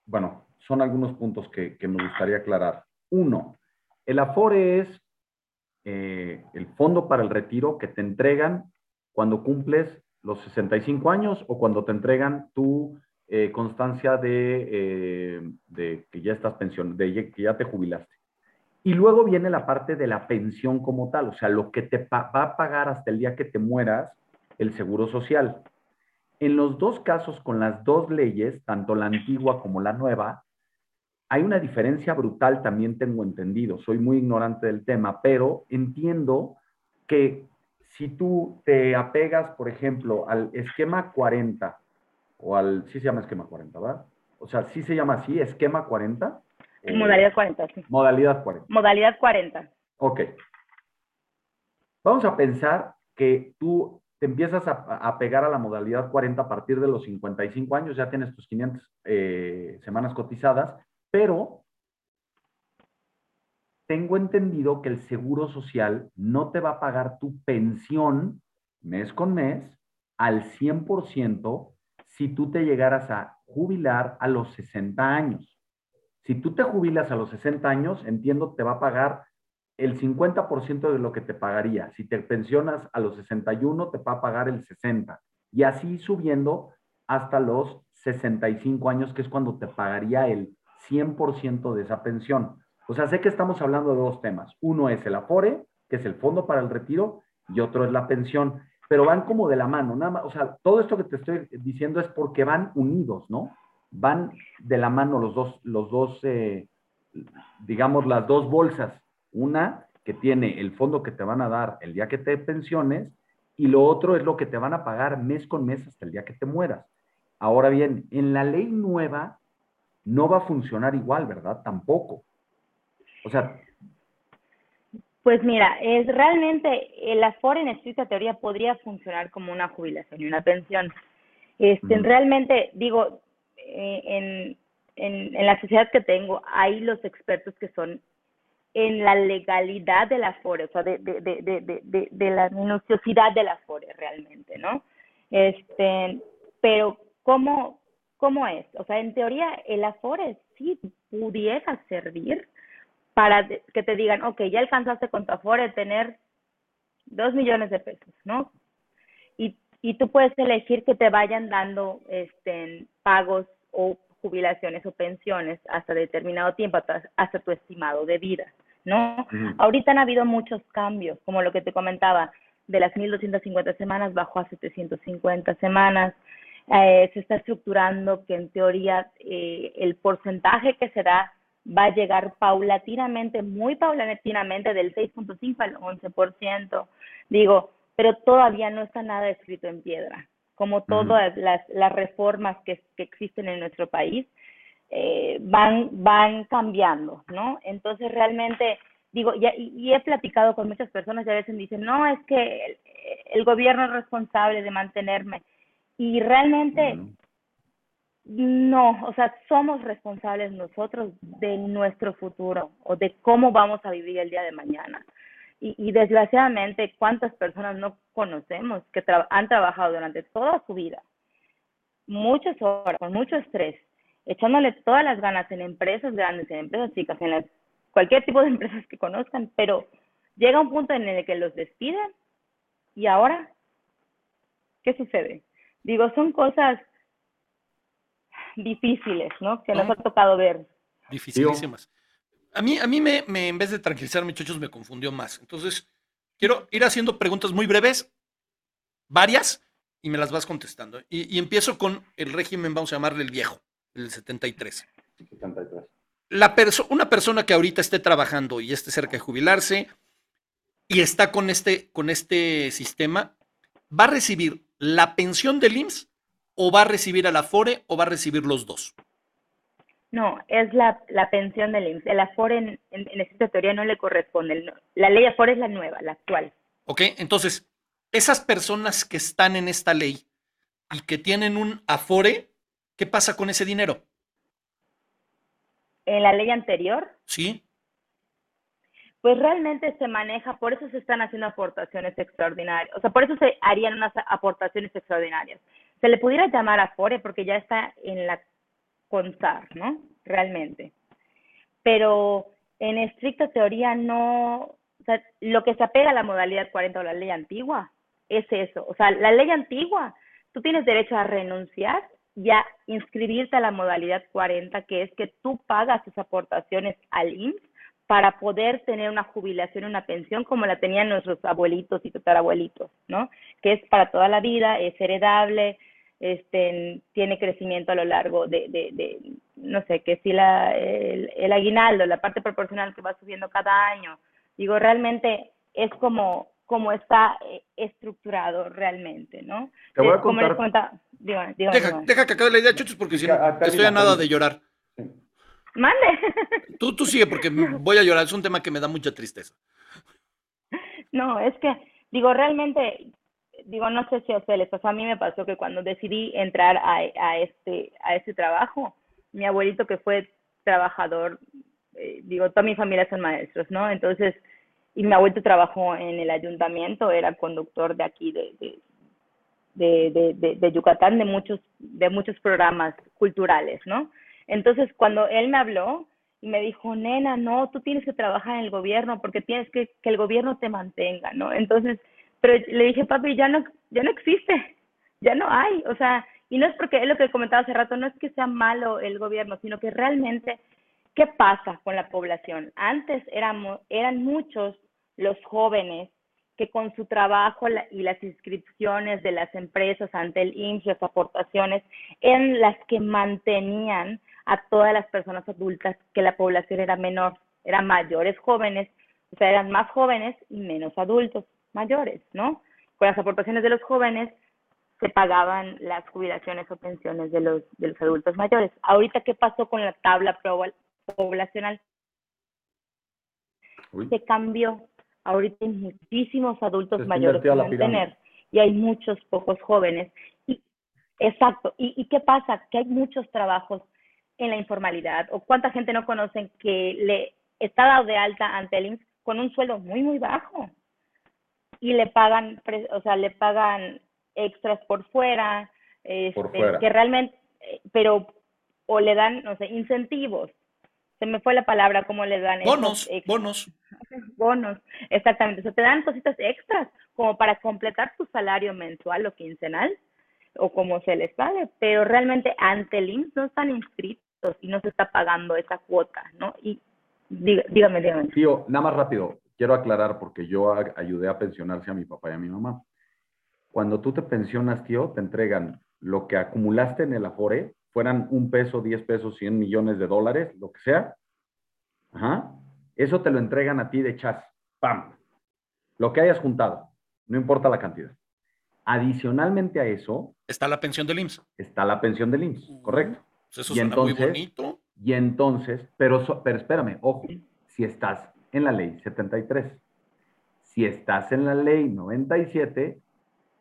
Speaker 2: Bueno, son algunos puntos que, que me gustaría aclarar. Uno, el Afore es eh, el fondo para el retiro que te entregan cuando cumples los 65 años o cuando te entregan tu eh, constancia eh, de, que ya estás pensión, de que ya te jubilaste. Y luego viene la parte de la pensión como tal, o sea, lo que te va a pagar hasta el día que te mueras el seguro social. En los dos casos, con las dos leyes, tanto la antigua como la nueva, hay una diferencia brutal, también tengo entendido, soy muy ignorante del tema, pero entiendo que si tú te apegas, por ejemplo, al esquema 40, o al, sí se llama esquema 40, ¿verdad? O sea, sí se llama así, esquema 40.
Speaker 3: Modalidad 40, sí.
Speaker 2: Modalidad 40.
Speaker 3: Modalidad 40.
Speaker 2: Ok. Vamos a pensar que tú te empiezas a, pegar a la modalidad 40 a partir de los 55 años, ya tienes tus 500 eh, semanas cotizadas, pero tengo entendido que el seguro social no te va a pagar tu pensión mes con mes al 100% si tú te llegaras a jubilar a los 60 años. Si tú te jubilas a los 60 años, entiendo, te va a pagar el 50% de lo que te pagaría. Si te pensionas a los 61, te va a pagar el 60. Y así subiendo hasta los 65 años, que es cuando te pagaría el 100% de esa pensión. O sea, sé que estamos hablando de dos temas. Uno es el Afore, que es el fondo para el retiro, y otro es la pensión, pero van como de la mano, nada más, o sea, todo esto que te estoy diciendo es porque van unidos, ¿no? Van de la mano los dos, los dos, eh, digamos, las dos bolsas. Una que tiene el fondo que te van a dar el día que te pensiones y lo otro es lo que te van a pagar mes con mes hasta el día que te mueras. Ahora bien, en la ley nueva no va a funcionar igual, ¿verdad? Tampoco. O sea...
Speaker 3: Pues mira, es realmente el Afore en estricta teoría podría funcionar como una jubilación y una pensión. Este, Realmente, digo, eh, en, en, en, la sociedad que tengo, hay los expertos que son en la legalidad del Afore, o sea, de, de, de, de, de la minuciosidad del Afore realmente, ¿no? Este, pero ¿cómo, ¿cómo es? O sea, en teoría el Afore sí pudiera servir para que te digan, ok, ya alcanzaste con tu Afore tener dos millones de pesos, ¿no? Y, y tú puedes elegir que te vayan dando este, pagos o jubilaciones o pensiones hasta determinado tiempo, hasta, tu estimado de vida, ¿no? Ahorita han habido muchos cambios, como lo que te comentaba, de las 1.250 semanas bajó a 750 semanas, eh, se está estructurando que en teoría eh, el porcentaje que se da va a llegar paulatinamente, muy paulatinamente, del 6.5 al 11%. Digo, pero todavía no está nada escrito en piedra. Como todas las, las reformas que, que, existen en nuestro país, eh, van, van cambiando, ¿no? Entonces, realmente, digo, y, y, he platicado con muchas personas y a veces dicen, no, es que el, el gobierno es responsable de mantenerme. Y realmente, no, o sea, somos responsables nosotros de nuestro futuro o de cómo vamos a vivir el día de mañana. Y, y desgraciadamente, ¿cuántas personas no conocemos que han trabajado durante toda su vida, muchas horas, con mucho estrés, echándole todas las ganas en empresas grandes, en empresas chicas, en cualquier tipo de empresas que conozcan, pero llega un punto en el que los despiden y ahora, ¿qué sucede? Digo, son cosas difíciles, ¿no? Que nos ha tocado ver.
Speaker 1: Dificilísimas. A mí, a mí me, en vez de tranquilizar, muchachos, me confundió más. Entonces, quiero ir haciendo preguntas muy breves, varias, y me las vas contestando. Y, empiezo con el régimen, vamos a llamarle el viejo, el 73. 73. La una persona que ahorita esté trabajando y esté cerca de jubilarse y está con este, con este sistema, va a recibir la pensión del IMSS o va a recibir a la FORE o va a recibir los dos?
Speaker 3: No, es la, la pensión del IMSS. El Afore en, en, esta teoría no le corresponde. La ley Afore es la nueva, la actual.
Speaker 1: Ok, entonces, esas personas que están en esta ley y que tienen un Afore, ¿qué pasa con ese dinero?
Speaker 3: ¿En la ley anterior?
Speaker 1: Sí.
Speaker 3: Pues realmente se maneja, por eso se están haciendo aportaciones extraordinarias. O sea, por eso se harían unas aportaciones extraordinarias se le pudiera llamar Afore porque ya está en la CONSAR, ¿no? Realmente. Pero en estricta teoría no, o sea, lo que se apega a la modalidad 40 o la ley antigua es eso. O sea, la ley antigua, tú tienes derecho a renunciar y a inscribirte a la modalidad 40, que es que tú pagas tus aportaciones al IMSS para poder tener una jubilación, una pensión como la tenían nuestros abuelitos y tatarabuelitos, ¿no? Que es para toda la vida, es heredable, este, tiene crecimiento a lo largo de, de, no sé, que si la, el, aguinaldo, la parte proporcional que va subiendo cada año, digo, realmente es como, como está eh, estructurado realmente, ¿no?
Speaker 2: Te voy a contar.
Speaker 1: deja, deja, que acabe la idea, Chuchos, porque si no, estoy a nada de llorar.
Speaker 3: Mande.
Speaker 1: Tú, tú sigue, porque voy a llorar, es un tema que me da mucha tristeza.
Speaker 3: No, es que, digo, realmente digo, no sé si a ustedes les pasó, a mí me pasó que cuando decidí entrar a, a, este, a este trabajo, mi abuelito que fue trabajador, eh, digo, toda mi familia son maestros, ¿no? Entonces, y mi abuelito trabajó en el ayuntamiento, era conductor de aquí, de, de, de, de, de Yucatán, de muchos, de muchos programas culturales, ¿no? Entonces, cuando él me habló, y me dijo, nena, no, tú tienes que trabajar en el gobierno porque tienes que que el gobierno te mantenga, ¿no? Entonces, pero le dije, papi, ya no, ya no existe, ya no hay, o sea, y no es porque es lo que comentaba hace rato, no es que sea malo el gobierno, sino que realmente, ¿qué pasa con la población? Antes éramos, eran muchos los jóvenes que con su trabajo y las inscripciones de las empresas ante el IMSS, las aportaciones, eran las que mantenían a todas las personas adultas, que la población era menor, eran mayores jóvenes, o sea, eran más jóvenes y menos adultos mayores, ¿no? Con las aportaciones de los jóvenes se pagaban las jubilaciones o pensiones de los, de los adultos mayores. Ahorita, ¿qué pasó con la tabla poblacional? Se cambió. Ahorita hay muchísimos adultos mayores que mantener y hay muchos pocos jóvenes. Y, exacto. ¿Y, ¿Y qué pasa? Que hay muchos trabajos en la informalidad o cuánta gente no conocen que le está dado de alta ante el IMSS con un sueldo muy, muy bajo y le pagan, o sea, le pagan extras por fuera, este, que realmente, eh, pero, o le dan, no sé, incentivos. Se me fue la palabra, ¿cómo le dan?
Speaker 1: Bonos, bonos.
Speaker 3: Bonos, exactamente. O sea, te dan cositas extras como para completar tu salario mensual o quincenal o como se les pague, pero realmente ante el IMSS no están inscritos y no se está pagando esa cuota, ¿no? Y dígame, dígame.
Speaker 2: Tío, nada más rápido, quiero aclarar porque yo ayudé a pensionarse a mi papá y a mi mamá. Cuando tú te pensionas, tío, te entregan lo que acumulaste en el Afore, fueran un peso, diez pesos, cien millones de dólares, lo que sea. Ajá. Eso te lo entregan a ti de chas. ¡Pam! Lo que hayas juntado, no importa la cantidad. Adicionalmente a eso.
Speaker 1: Está la pensión del IMSS.
Speaker 2: Está la pensión del IMSS, correcto.
Speaker 1: Pues eso y entonces, muy bonito.
Speaker 2: Y entonces, pero, pero espérame, ojo, si estás en la ley 73, si estás en la ley 97,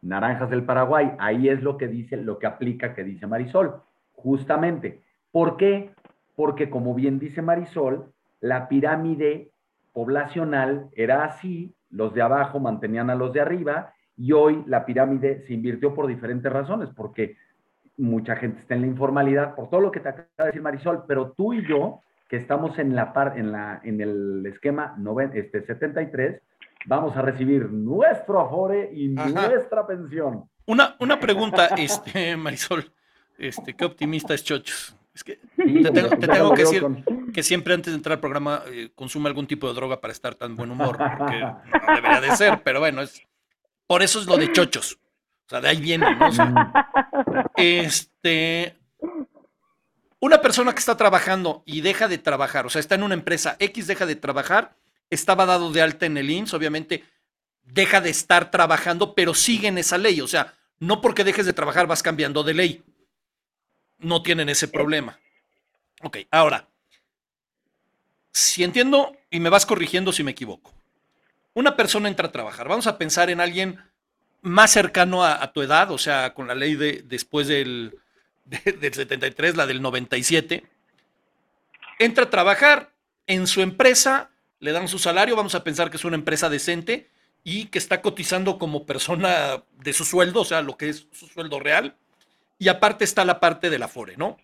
Speaker 2: Naranjas del Paraguay, ahí es lo que dice, lo que aplica que dice Marisol, justamente. ¿Por qué? Porque como bien dice Marisol, la pirámide poblacional era así, los de abajo mantenían a los de arriba, y hoy la pirámide se invirtió por diferentes razones, porque mucha gente está en la informalidad, por todo lo que te acaba de decir Marisol, pero tú y yo, que estamos en la par, en la en el esquema este 73, vamos a recibir nuestro afore y nuestra pensión.
Speaker 1: Una, una pregunta, este, Marisol, este, qué optimista es Chochos. Es que te tengo, que decir que siempre antes de entrar al programa eh, consume algún tipo de droga para estar tan buen humor, porque no debería de ser, pero bueno, es por eso es lo de chochos. O sea, de ahí viene, ¿no? este, una persona que está trabajando y deja de trabajar, o sea, está en una empresa X, deja de trabajar estaba dado de alta en el IMSS, obviamente deja de estar trabajando, pero sigue en esa ley. O sea, no porque dejes de trabajar vas cambiando de ley. No tienen ese problema. Ok, ahora, si entiendo y me vas corrigiendo si me equivoco. Una persona entra a trabajar. Vamos a pensar en alguien más cercano a, tu edad, o sea, con la ley de después del, del 73, la del 97. Entra a trabajar en su empresa le dan su salario, vamos a pensar que es una empresa decente y que está cotizando como persona de su sueldo, o sea, lo que es su sueldo real, y aparte está la parte del Afore, ¿no?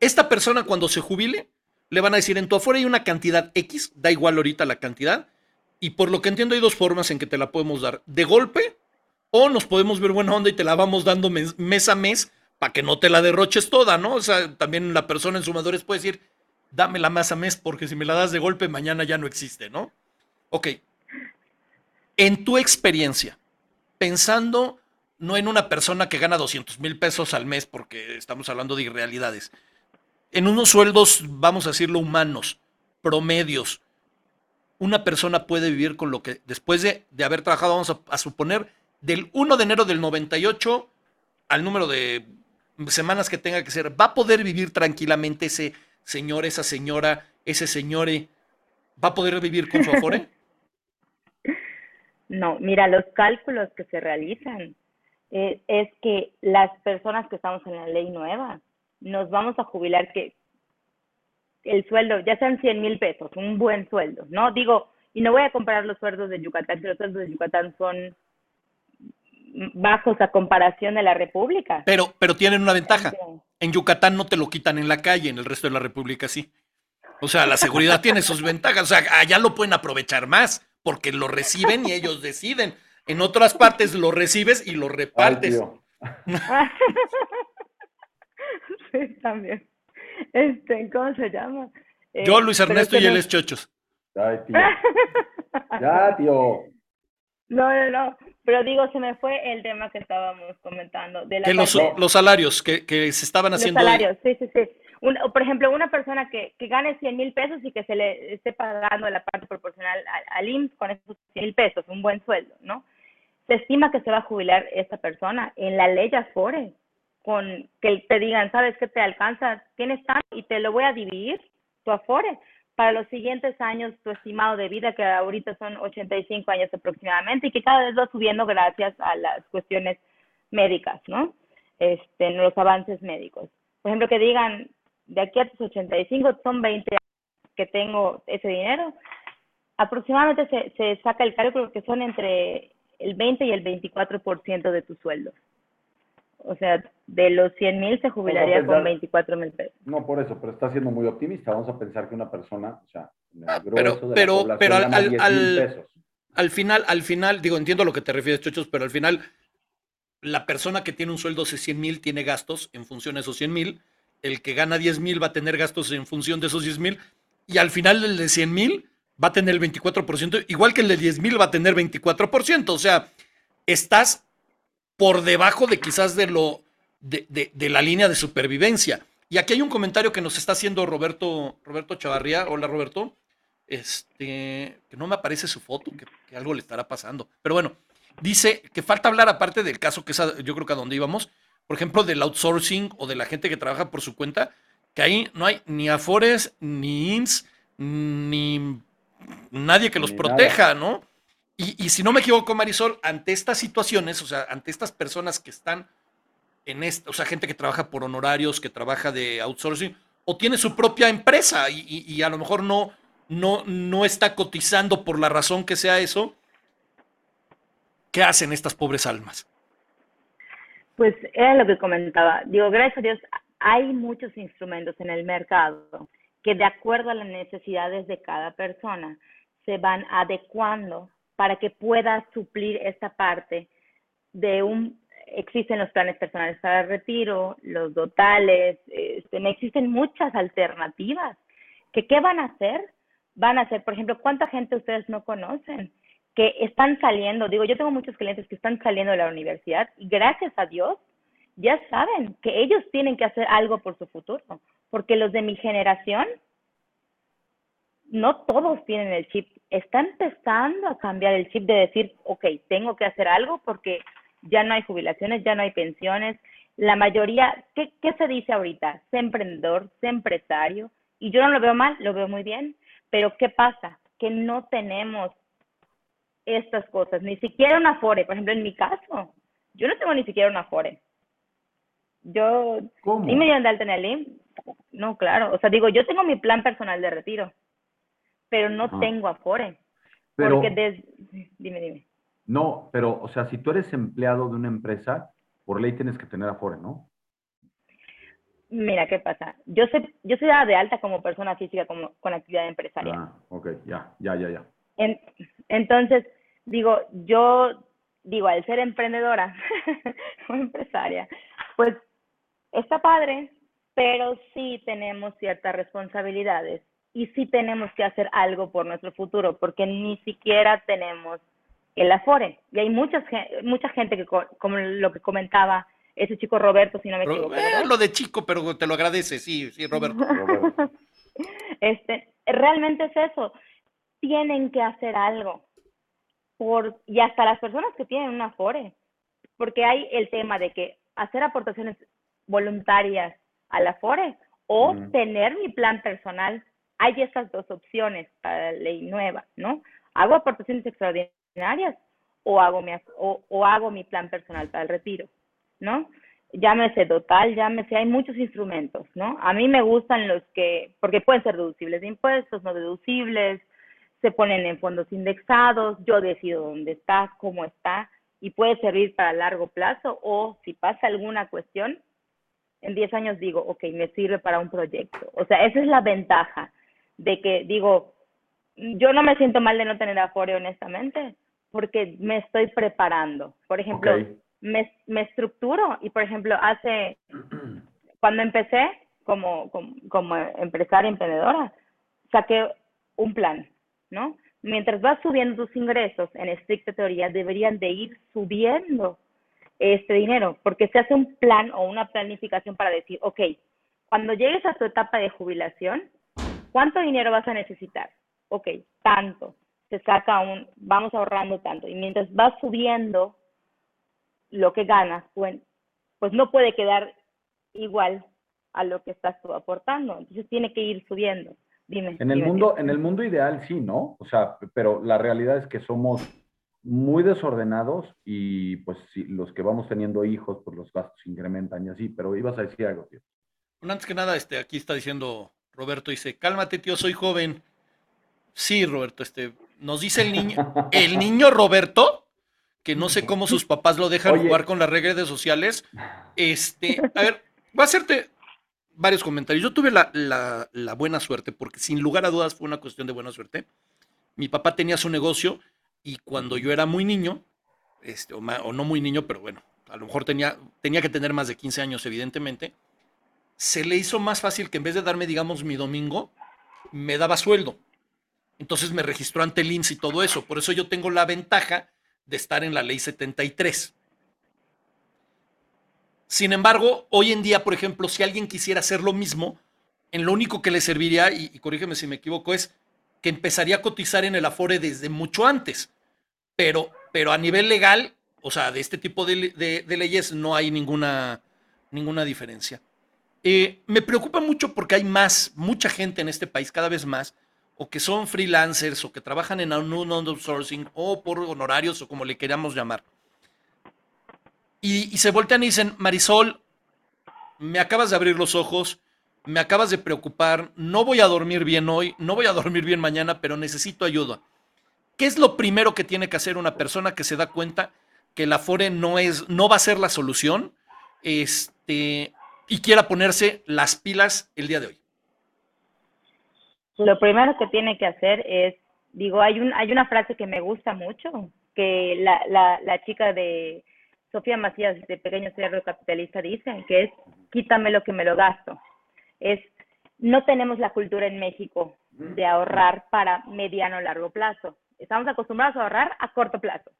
Speaker 1: Esta persona cuando se jubile, le van a decir, en tu Afore hay una cantidad X, da igual ahorita la cantidad, y por lo que entiendo hay dos formas en que te la podemos dar, de golpe, o nos podemos ver buena onda y te la vamos dando mes, mes a mes para que no te la derroches toda, ¿no? O sea, también la persona en sumadores puede decir, dámela más a mes porque si me la das de golpe mañana ya no existe, ¿no? Ok. En tu experiencia, pensando no en una persona que gana 200 mil pesos al mes porque estamos hablando de irrealidades, en unos sueldos, vamos a decirlo, humanos, promedios, una persona puede vivir con lo que después de, haber trabajado, vamos a, suponer, del 1 de enero del 98 al número de semanas que tenga que ser, va a poder vivir tranquilamente ese señor, esa señora, ese señor, va a poder vivir con su afore?
Speaker 3: No, mira, los cálculos que se realizan eh, es que las personas que estamos en la ley nueva nos vamos a jubilar que el sueldo, ya sean 100 mil pesos, un buen sueldo, ¿no? Digo, y no voy a comparar los sueldos de Yucatán, que los sueldos de Yucatán son bajos a comparación de la República.
Speaker 1: Pero, pero tienen una ventaja. En Yucatán no te lo quitan en la calle, en el resto de la República sí. O sea, la seguridad tiene sus ventajas. O sea, allá lo pueden aprovechar más porque lo reciben y ellos deciden. En otras partes lo recibes y lo repartes.
Speaker 3: sí, también. Este, ¿cómo se llama?
Speaker 1: Yo, Luis eh, Ernesto y él es Chochos.
Speaker 2: Ay, tío. ya, tío.
Speaker 3: No, no, no. Pero digo, se me fue el tema que estábamos comentando. De la
Speaker 1: que los, los, salarios que, que, se estaban haciendo.
Speaker 3: Los salarios, sí, sí, sí. por ejemplo, una persona que, que gane 100 mil pesos y que se le esté pagando la parte proporcional al, al IMSS con esos 100 mil pesos, un buen sueldo, ¿no? Se estima que se va a jubilar esta persona. En la ley Afore, con que te digan, sabes que te alcanza, tienes tanto y te lo voy a dividir, tu Afore para los siguientes años tu estimado de vida, que ahorita son 85 años aproximadamente, y que cada vez va subiendo gracias a las cuestiones médicas, ¿no? Este, los avances médicos. Por ejemplo, que digan, de aquí a tus 85 son 20 años que tengo ese dinero, aproximadamente se, se saca el cálculo que son entre el 20 y el 24% de tu sueldo. O sea, de los 100 mil se jubilaría con 24 mil pesos.
Speaker 2: No, por eso, pero está siendo muy optimista. Vamos a pensar que una persona, o sea,
Speaker 1: pero, pero, pero al, al, al, final, al final, digo, entiendo a lo que te refieres, Chochos, pero al final, la persona que tiene un sueldo de 100 mil tiene gastos en función de esos 100 mil. El que gana 10 mil va a tener gastos en función de esos 10 mil. Y al final, el de 100 mil va a tener el 24%, igual que el de 10 mil va a tener 24%. O sea, estás por debajo de quizás de lo de, de, la línea de supervivencia. Y aquí hay un comentario que nos está haciendo Roberto, Roberto Chavarría. Hola, Roberto. Este, que no me aparece su foto, que, algo le estará pasando. Pero bueno, dice que falta hablar aparte del caso que es yo creo que a donde íbamos, por ejemplo, del outsourcing o de la gente que trabaja por su cuenta, que ahí no hay ni Afores, ni INS, ni nadie que los proteja, ¿no? Y, si no me equivoco, Marisol, ante estas situaciones, o sea, ante estas personas que están en esto, o sea, gente que trabaja por honorarios, que trabaja de outsourcing, o tiene su propia empresa y, a lo mejor no, no, no está cotizando por la razón que sea eso, ¿qué hacen estas pobres almas?
Speaker 3: Pues era lo que comentaba. Digo, gracias a Dios, hay muchos instrumentos en el mercado que de acuerdo a las necesidades de cada persona se van adecuando para que pueda suplir esta parte de un, existen los planes personales para retiro, los dotales, este, existen muchas alternativas. ¿Que, ¿Qué van a hacer? Van a hacer, por ejemplo, ¿cuánta gente ustedes no conocen? que están saliendo, digo, yo tengo muchos clientes que están saliendo de la universidad y gracias a Dios ya saben que ellos tienen que hacer algo por su futuro, porque los de mi generación no todos tienen el chip. Está empezando a cambiar el chip de decir, ok, tengo que hacer algo porque ya no hay jubilaciones, ya no hay pensiones. La mayoría, ¿qué, qué se dice ahorita? Sé emprendedor, sé empresario. Y yo no lo veo mal, lo veo muy bien. Pero ¿qué pasa? Que no tenemos estas cosas, ni siquiera una FORE. Por ejemplo, en mi caso, yo no tengo ni siquiera una FORE. Yo, ¿Cómo? ¿y me dieron de alta en el No, claro. O sea, digo, yo tengo mi plan personal de retiro pero no tengo Afore. Pero, porque dime, dime.
Speaker 2: No, pero, o sea, si tú eres empleado de una empresa, por ley tienes que tener Afore, ¿no?
Speaker 3: Mira, ¿qué pasa? Yo soy, yo soy de alta como persona física como, con actividad empresarial.
Speaker 2: Ah, ok, ya, ya, ya, ya.
Speaker 3: entonces, digo, yo, digo, al ser emprendedora o empresaria, pues está padre, pero sí tenemos ciertas responsabilidades y sí tenemos que hacer algo por nuestro futuro, porque ni siquiera tenemos el afore. Y hay muchas, mucha gente que, como lo que comentaba ese chico Roberto, si no me equivoco.
Speaker 1: Eh, lo de chico, pero te lo agradece, sí, sí, Roberto.
Speaker 3: este, realmente es eso. Tienen que hacer algo. Por, y hasta las personas que tienen un afore, porque hay el tema de que hacer aportaciones voluntarias al afore o tener mi plan personal hay esas dos opciones para la ley nueva, ¿no? Hago aportaciones extraordinarias o hago mi, o, hago mi plan personal para el retiro, ¿no? Llámese total, llámese, hay muchos instrumentos, ¿no? A mí me gustan los que, porque pueden ser deducibles de impuestos, no deducibles, se ponen en fondos indexados, yo decido dónde está, cómo está, y puede servir para largo plazo o si pasa alguna cuestión, en 10 años digo, ok, me sirve para un proyecto. O sea, esa es la ventaja de que digo, yo no me siento mal de no tener Afore, honestamente, porque me estoy preparando. Por ejemplo, me, me estructuro y, por ejemplo, hace, cuando empecé como, como, como empresaria, emprendedora, saqué un plan, ¿no? Mientras vas subiendo tus ingresos, en estricta teoría, deberían de ir subiendo este dinero, porque se hace un plan o una planificación para decir, ok, cuando llegues a tu etapa de jubilación, ¿cuánto dinero vas a necesitar? Ok, tanto. Se saca un, vamos ahorrando tanto. Y mientras vas subiendo lo que ganas, pues, pues no puede quedar igual a lo que estás tú aportando. Entonces tiene que ir subiendo. Dime.
Speaker 2: En el mundo, en el mundo ideal sí, ¿no? O sea, pero la realidad es que somos muy desordenados y pues si los que vamos teniendo hijos, pues los gastos incrementan y así, pero ibas a decir algo, tío.
Speaker 1: Bueno, antes que nada, este, aquí está diciendo Roberto, dice, cálmate, tío, soy joven. Sí, Roberto, este, nos dice el niño, el niño Roberto, que no sé cómo sus papás lo dejan jugar con las redes sociales. Este, a ver, va a hacerte varios comentarios. Yo tuve la, la, buena suerte, porque sin lugar a dudas fue una cuestión de buena suerte. Mi papá tenía su negocio y cuando yo era muy niño, este, o, no muy niño, pero bueno, a lo mejor tenía, tenía que tener más de 15 años, evidentemente, se le hizo más fácil que en vez de darme, digamos, mi domingo, me daba sueldo. Entonces me registró ante el y todo eso. Por eso yo tengo la ventaja de estar en la ley 73. Sin embargo, hoy en día, por ejemplo, si alguien quisiera hacer lo mismo, en lo único que le serviría, y, y corrígeme si me equivoco, es que empezaría a cotizar en el Afore desde mucho antes. Pero, pero a nivel legal, o sea, de este tipo de, leyes no hay ninguna, ninguna diferencia. Eh, me preocupa mucho porque hay más, mucha gente en este país, cada vez más, o que son freelancers, o que trabajan en un outsourcing, o por honorarios, o como le queramos llamar. Y, y se voltean y dicen, Marisol, me acabas de abrir los ojos, me acabas de preocupar, no voy a dormir bien hoy, no voy a dormir bien mañana, pero necesito ayuda. ¿Qué es lo primero que tiene que hacer una persona que se da cuenta que la FORE no, es, no va a ser la solución este, y quiera ponerse las pilas el día de hoy?
Speaker 3: Lo primero que tiene que hacer es, digo, hay, un, hay una frase que me gusta mucho, que la, la, la chica de Sofía Macías de Pequeño Cerro Capitalista dice, que es, quítame lo que me lo gasto es no tenemos la cultura en México de ahorrar para mediano o largo plazo. Estamos acostumbrados a ahorrar a corto plazo.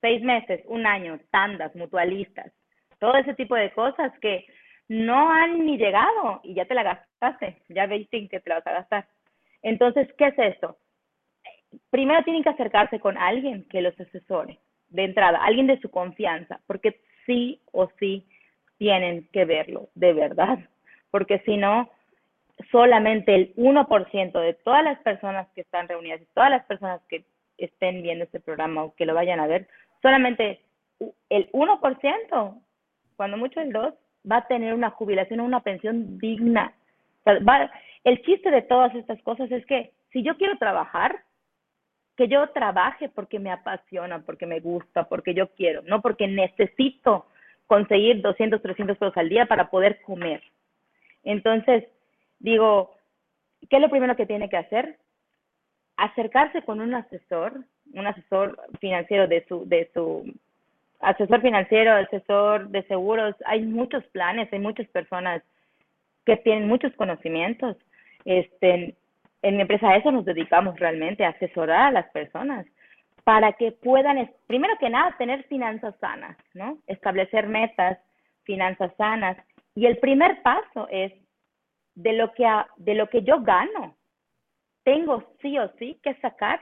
Speaker 3: Seis meses, un año, tandas, mutualistas, todo ese tipo de cosas que no han ni llegado y ya te la gastaste, ya veiste que te la vas a gastar. Entonces, ¿qué es esto? Primero tienen que acercarse con alguien que los asesore de entrada, alguien de su confianza, porque sí o sí tienen que verlo, de verdad porque si no, solamente el 1% de todas las personas que están reunidas y todas las personas que estén viendo este programa o que lo vayan a ver, solamente el 1%, cuando mucho el 2%, va a tener una jubilación o una pensión digna. el chiste de todas estas cosas es que si yo quiero trabajar, que yo trabaje porque me apasiona, porque me gusta, porque yo quiero, no porque necesito conseguir 200, 300 pesos al día para poder comer. Entonces, digo, ¿qué es lo primero que tiene que hacer? Acercarse con un asesor, un asesor financiero de su, de su asesor financiero, asesor de seguros. Hay muchos planes, hay muchas personas que tienen muchos conocimientos. Este, en mi empresa a eso nos dedicamos realmente, a asesorar a las personas para que puedan, primero que nada, tener finanzas sanas, ¿no? Establecer metas, finanzas sanas y el primer paso es de lo que, de lo que yo gano. Tengo sí o sí que sacar.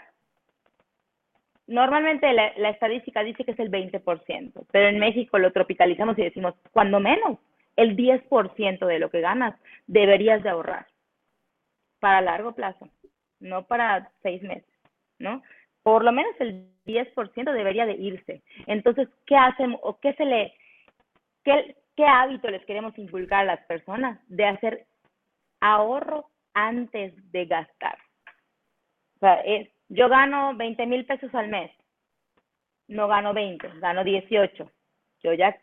Speaker 3: Normalmente la, estadística dice que es el 20%, pero en México lo tropicalizamos y decimos, cuando menos, el 10% de lo que ganas deberías de ahorrar para largo plazo, no para seis meses, ¿no? Por lo menos el 10% debería de irse. Entonces, ¿qué hacen o qué se le, qué, ¿Qué hábito les queremos inculcar a las personas? De hacer ahorro antes de gastar. O sea, yo gano 20 mil pesos al mes. No gano 20, gano 18. Yo ya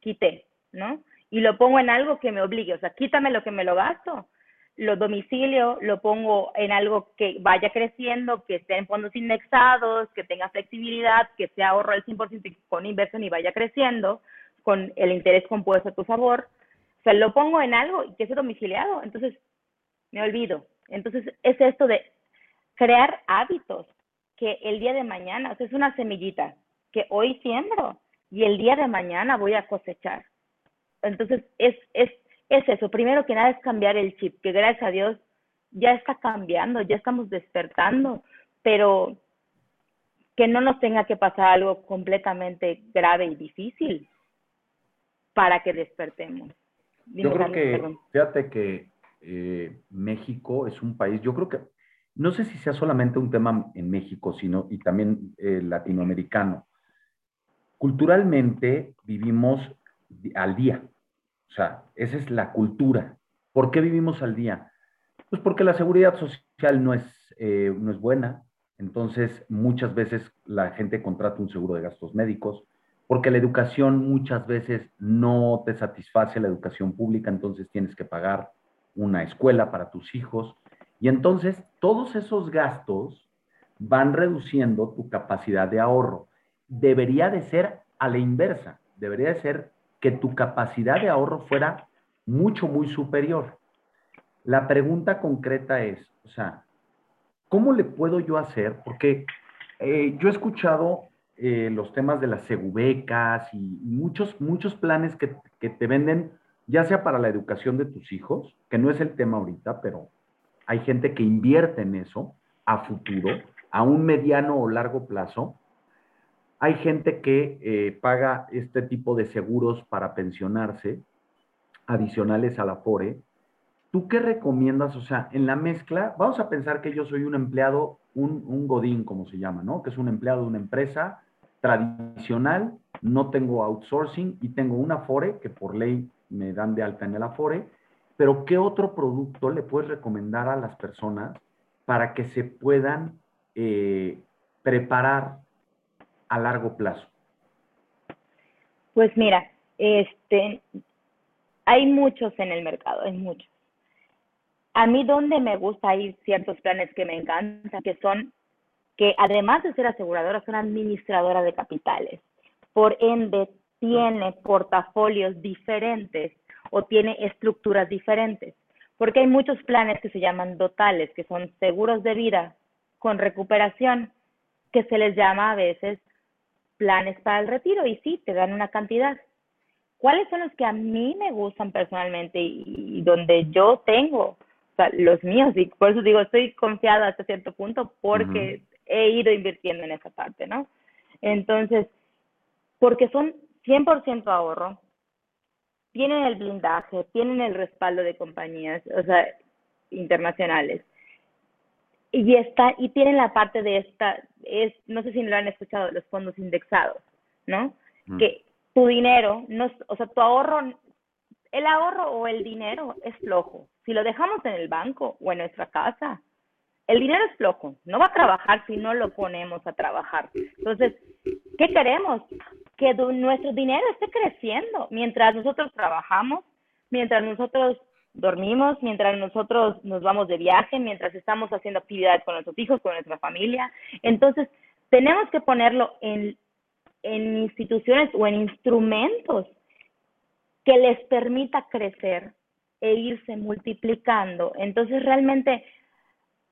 Speaker 3: quité, ¿no? Y lo pongo en algo que me obligue. O sea, quítame lo que me lo gasto. lo domicilio, lo pongo en algo que vaya creciendo, que esté en fondos indexados, que tenga flexibilidad, que sea ahorro al 100% con inversión y vaya creciendo, con el interés compuesto a tu favor. O sea, lo pongo en algo que esté domiciliado, entonces me olvido. Entonces es esto de crear hábitos que el día de mañana, o sea, es una semillita que hoy siembro y el día de mañana voy a cosechar. Entonces es, es es eso, primero que nada es cambiar el chip, que gracias a Dios ya está cambiando, ya estamos despertando, pero que no nos tenga que pasar algo completamente grave y difícil para que despertemos.
Speaker 2: yo creo que, fíjate que eh, México es un país, yo creo que, no sé si sea solamente un tema en México, sino y también eh, latinoamericano. Culturalmente vivimos al día, o sea, esa es la cultura. ¿Por qué vivimos al día? Pues porque la seguridad social no es, eh, no es buena, entonces muchas veces la gente contrata un seguro de gastos médicos, porque la educación muchas veces no te satisface la educación pública, entonces tienes que pagar una escuela para tus hijos. Y entonces todos esos gastos van reduciendo tu capacidad de ahorro. Debería de ser a la inversa, debería de ser que tu capacidad de ahorro fuera mucho, muy superior. La pregunta concreta es, o sea, ¿cómo le puedo yo hacer? Porque eh, yo he escuchado eh, los temas de las segubecas y muchos, muchos planes que, que te venden, ya sea para la educación de tus hijos, que no es el tema ahorita, pero hay gente que invierte en eso a futuro, a un mediano o largo plazo, hay gente que eh, paga este tipo de seguros para pensionarse, adicionales a la. ¿Tú qué recomiendas? O sea, en la mezcla, vamos a pensar que yo soy un empleado, un, un godín, como se llama, ¿no? Que es un empleado de una empresa tradicional, no tengo outsourcing y tengo una FORE que por ley me dan de alta en el Afore, pero ¿qué otro producto le puedes recomendar a las personas para que se puedan eh, preparar a largo plazo?
Speaker 3: Pues mira, este, hay muchos en el mercado, hay muchos. A mí donde me gusta hay ciertos planes que me encantan, que son que además de ser aseguradora, son administradora de capitales. Por ende, tiene portafolios diferentes o tiene estructuras diferentes. Porque hay muchos planes que se llaman dotales, que son seguros de vida con recuperación, que se les llama a veces planes para el retiro y sí, te dan una cantidad. ¿Cuáles son los que a mí me gustan personalmente y, donde yo tengo, o sea, los míos? Y por eso digo, estoy confiada hasta cierto punto porque he ido invirtiendo en esa parte, ¿no? Entonces, porque son 100% ahorro, tienen el blindaje, tienen el respaldo de compañías, o sea, internacionales. Y está y tienen la parte de esta es no sé si lo han escuchado los fondos indexados no mm. que tu dinero no o sea tu ahorro el ahorro o el dinero es flojo. Si lo dejamos en el banco o en nuestra casa el dinero es flojo. No va a trabajar si no lo ponemos a trabajar. Entonces qué queremos que nuestro dinero esté creciendo mientras nosotros trabajamos mientras nosotros dormimos, mientras nosotros nos vamos de viaje, mientras estamos haciendo actividades con nuestros hijos, con nuestra familia. Entonces, tenemos que ponerlo en, en instituciones o en instrumentos que les permita crecer e irse multiplicando. Entonces, realmente,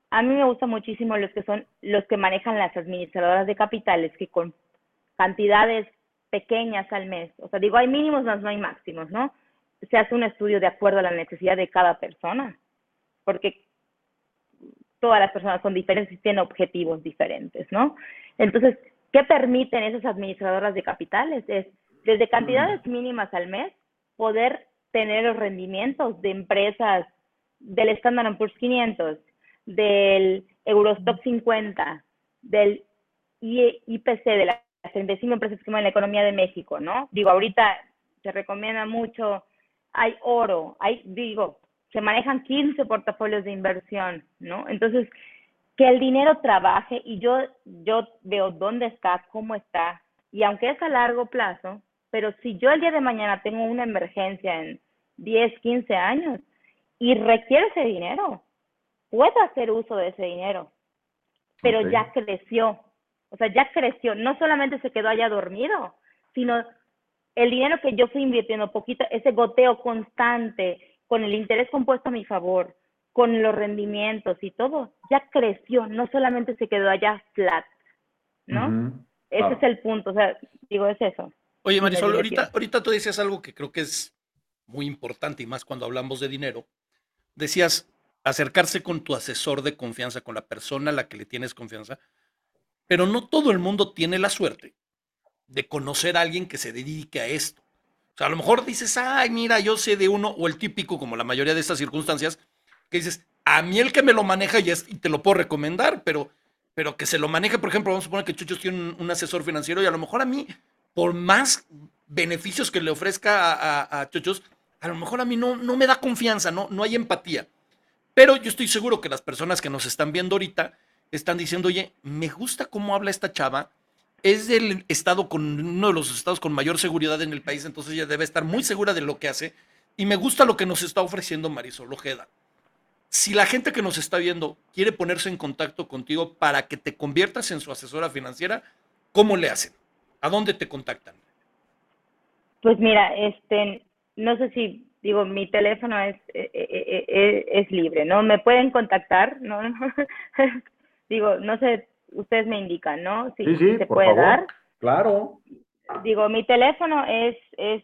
Speaker 3: a mí me gusta muchísimo los que son los que manejan las administradoras de capitales, que con cantidades pequeñas al mes, o sea, digo, hay mínimos, más no hay máximos, ¿no? se hace un estudio de acuerdo a la necesidad de cada persona, porque todas las personas son diferentes y tienen objetivos diferentes, ¿no? Entonces, ¿qué permiten esas administradoras de capitales? Es desde cantidades mínimas al mes poder tener los rendimientos de empresas del Standard Poor's 500, del Eurostock 50, del IPC, de las 35 empresas que mueven la economía de México, ¿no? Digo, ahorita se recomienda mucho hay oro, hay, digo, se manejan 15 portafolios de inversión, ¿no? Entonces, que el dinero trabaje y yo, yo veo dónde está, cómo está, y aunque es a largo plazo, pero si yo el día de mañana tengo una emergencia en 10, 15 años, y requiere ese dinero. Puedo hacer uso de ese dinero, pero ya creció. O sea, ya creció. No solamente se quedó allá dormido, sino el dinero que yo fui invirtiendo poquito, ese goteo constante, con el interés compuesto a mi favor, con los rendimientos y todo, ya creció, no solamente se quedó allá flat, ¿no? Ese es el punto, o sea, digo, es eso.
Speaker 1: Oye, Marisol, ahorita, ahorita tú decías algo que creo que es muy importante y más cuando hablamos de dinero. Decías acercarse con tu asesor de confianza, con la persona a la que le tienes confianza, pero no todo el mundo tiene la suerte de conocer a alguien que se dedique a esto. O sea, a lo mejor dices, ay, mira, yo sé de uno, o el típico, como la mayoría de estas circunstancias, que dices, a mí el que me lo maneja y, y te lo puedo recomendar, pero, pero que se lo maneje, por ejemplo, vamos a suponer que Chuchos tiene un, asesor financiero y a lo mejor a mí, por más beneficios que le ofrezca a, a, Chuchos, a lo mejor a mí no, no me da confianza, no, no hay empatía. Pero yo estoy seguro que las personas que nos están viendo ahorita están diciendo, oye, me gusta cómo habla esta chava, es del estado con uno de los estados con mayor seguridad en el país, entonces ella debe estar muy segura de lo que hace y me gusta lo que nos está ofreciendo Marisol Ojeda. Si la gente que nos está viendo quiere ponerse en contacto contigo para que te conviertas en su asesora financiera, ¿cómo le hacen? ¿A dónde te contactan?
Speaker 3: Pues mira, este, no sé si digo, mi teléfono es, eh, eh, eh, es, libre, ¿no? Me pueden contactar, ¿no? digo, no sé, ustedes me indican, ¿no?
Speaker 2: Si, sí, se puede dar. Claro.
Speaker 3: Digo, mi teléfono es, es,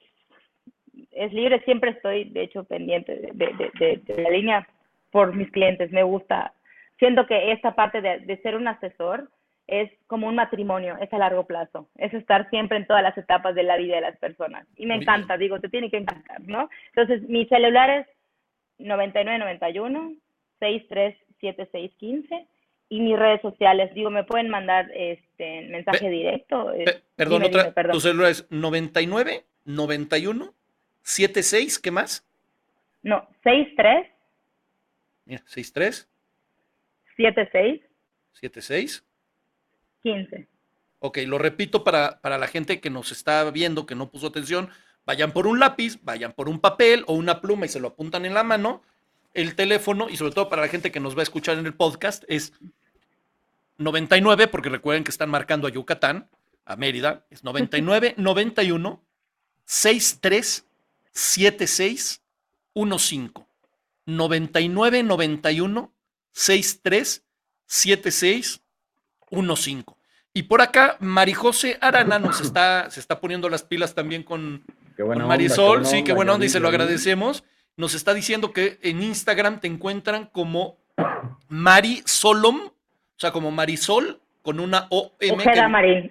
Speaker 3: es libre, siempre estoy, de hecho, pendiente de, la línea por mis clientes. Me gusta, siento que esta parte de, ser un asesor es como un matrimonio, es a largo plazo, es estar siempre en todas las etapas de la vida de las personas. Y me encanta, digo, te tiene que encantar, ¿no? Entonces, mi celular es 9991 637615 y mis redes sociales. Digo, me pueden mandar este mensaje directo.
Speaker 1: perdón, otra, tu celular es 99, 91, 76, ¿qué más?
Speaker 3: No, 63.
Speaker 1: Mira, 63.
Speaker 3: 76.
Speaker 1: 76.
Speaker 3: 15.
Speaker 1: Ok, lo repito para, para la gente que nos está viendo, que no puso atención. Vayan por un lápiz, vayan por un papel o una pluma y se lo apuntan en la mano. El teléfono, y sobre todo para la gente que nos va a escuchar en el podcast, es 99, porque recuerden que están marcando a Yucatán, a Mérida, es 99 91 63 76 15. 99 91 63 76 15. Y por acá, Marijose Arana nos está, se está poniendo las pilas también con, Marisol. sí, qué buena onda y se lo agradecemos. Nos está diciendo que en Instagram te encuentran como Mari Solom o sea, como Marisol con una O
Speaker 3: M. Ojeda Marín.